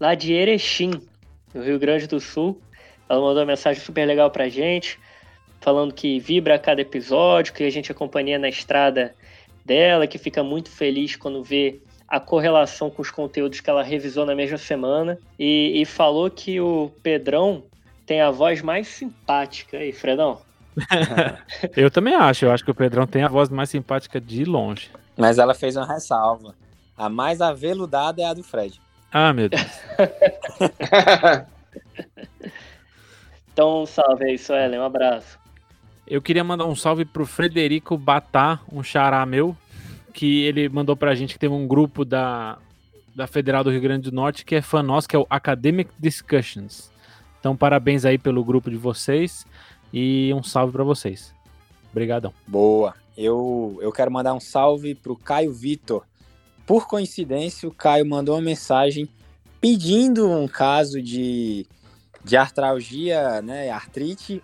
Speaker 2: lá de Erechim, no Rio Grande do Sul. Ela mandou uma mensagem super legal pra gente, falando que vibra a cada episódio, que a gente acompanha na estrada dela, que fica muito feliz quando vê a correlação com os conteúdos que ela revisou na mesma semana. E, e falou que o Pedrão tem a voz mais simpática aí, Fredão.
Speaker 3: eu também acho, eu acho que o Pedrão tem a voz mais simpática de longe.
Speaker 1: Mas ela fez uma ressalva. A mais aveludada é a do Fred.
Speaker 3: Ah, meu Deus.
Speaker 2: Então, salve aí, Suelen. Um abraço.
Speaker 3: Eu queria mandar um salve pro Frederico Batá, um xará meu, que ele mandou pra gente que teve um grupo da, da Federal do Rio Grande do Norte que é fã nosso, que é o Academic Discussions. Então, parabéns aí pelo grupo de vocês e um salve para vocês. Obrigadão.
Speaker 1: Boa. Eu, eu quero mandar um salve pro Caio Vitor. Por coincidência, o Caio mandou uma mensagem pedindo um caso de, de artralgia, né, artrite,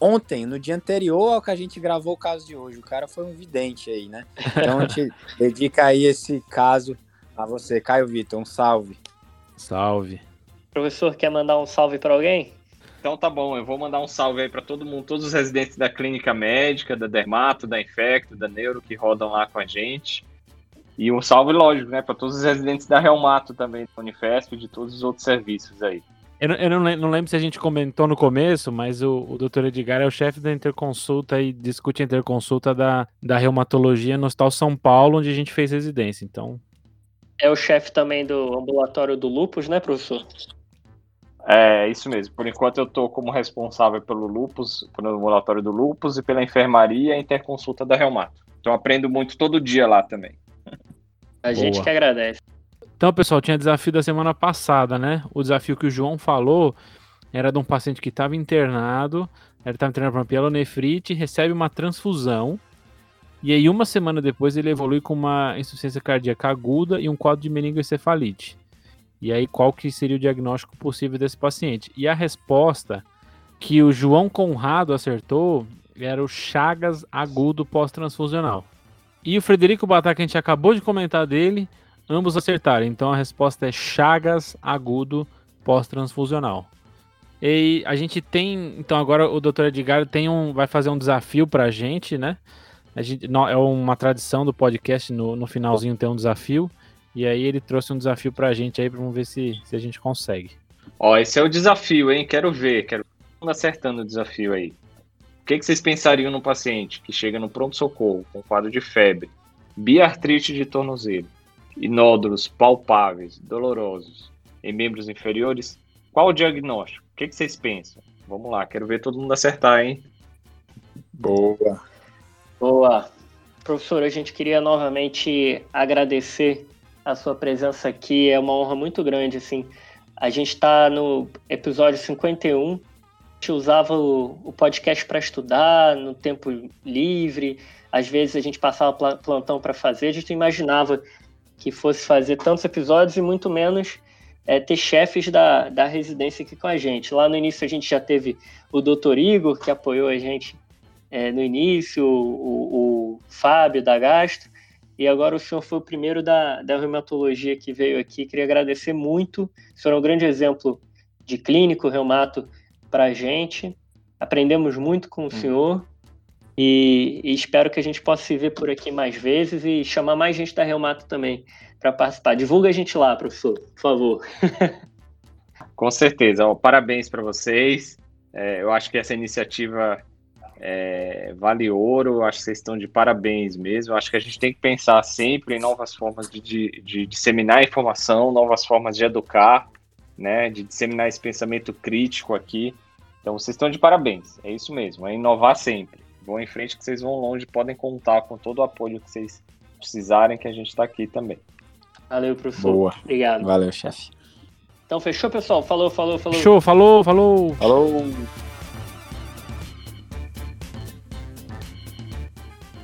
Speaker 1: ontem, no dia anterior ao que a gente gravou o caso de hoje. O cara foi um vidente aí, né? Então a gente dedica aí esse caso a você, Caio Vitor. Um salve.
Speaker 3: Salve.
Speaker 2: O professor quer mandar um salve para alguém?
Speaker 4: Então tá bom, eu vou mandar um salve aí para todo mundo, todos os residentes da clínica médica, da Dermato, da Infecto, da Neuro que rodam lá com a gente. E um salve, lógico, né, para todos os residentes da Realmato também, do Unifesp e de todos os outros serviços aí.
Speaker 3: Eu, eu não, não, lembro se a gente comentou no começo, mas o, o Dr. Edgar é o chefe da interconsulta e discute a interconsulta da, da reumatologia no Hospital São Paulo, onde a gente fez residência. Então.
Speaker 2: É o chefe também do ambulatório do Lupus, né, professor?
Speaker 4: É, isso mesmo. Por enquanto eu estou como responsável pelo lupus, pelo ambulatório do lupus e pela enfermaria e interconsulta da Reumato. Então aprendo muito todo dia lá também.
Speaker 2: A Boa. gente que agradece.
Speaker 3: Então, pessoal, tinha desafio da semana passada, né? O desafio que o João falou era de um paciente que estava internado, ele estava internado para pielonefrite, recebe uma transfusão, e aí uma semana depois ele evolui com uma insuficiência cardíaca aguda e um quadro de meningoencefalite. E aí, qual que seria o diagnóstico possível desse paciente? E a resposta que o João Conrado acertou era o Chagas agudo pós-transfusional. E o Frederico Batá, que a gente acabou de comentar dele, ambos acertaram. Então a resposta é Chagas agudo pós-transfusional. E a gente tem, então agora o Dr. Edgar tem um, vai fazer um desafio para a gente, né? A gente, é uma tradição do podcast no, no finalzinho ter um desafio. E aí ele trouxe um desafio pra gente aí, vamos ver se, se a gente consegue.
Speaker 4: Ó, esse é o desafio, hein? Quero ver, quero ver acertando o desafio aí. O que, que vocês pensariam no paciente que chega no pronto-socorro com quadro de febre, biartrite de tornozelo e nódulos palpáveis, dolorosos em membros inferiores? Qual o diagnóstico? O que, que vocês pensam? Vamos lá, quero ver todo mundo acertar, hein?
Speaker 1: Boa.
Speaker 2: Boa. Professor, a gente queria novamente agradecer a sua presença aqui. É uma honra muito grande, assim. A gente está no episódio 51. A gente usava o, o podcast para estudar, no tempo livre. Às vezes a gente passava plantão para fazer. A gente imaginava que fosse fazer tantos episódios e muito menos é, ter chefes da, da residência aqui com a gente. Lá no início a gente já teve o doutor Igor, que apoiou a gente é, no início, o, o, o Fábio da Gastro. E agora o senhor foi o primeiro da, da reumatologia que veio aqui. Queria agradecer muito. O senhor é um grande exemplo de clínico reumato para a gente. Aprendemos muito com o hum. senhor. E, e, espero que a gente possa se ver por aqui mais vezes e chamar mais gente da Reumato também para participar. Divulga a gente lá, professor, por favor.
Speaker 4: Com certeza. Parabéns para vocês. É, eu acho que essa iniciativa é, vale ouro, acho que vocês estão de parabéns mesmo. Acho que a gente tem que pensar sempre em novas formas de, de, de disseminar informação, novas formas de educar, né, de disseminar esse pensamento crítico aqui. Então vocês estão de parabéns, é isso mesmo, é inovar sempre. Vão em frente que vocês vão longe, podem contar com todo o apoio que vocês precisarem, que a gente está aqui também.
Speaker 2: Valeu, professor.
Speaker 1: Boa.
Speaker 2: Obrigado.
Speaker 1: Valeu, chefe.
Speaker 2: Então fechou, pessoal? Falou, falou, falou.
Speaker 3: Fechou, falou, falou.
Speaker 1: Falou.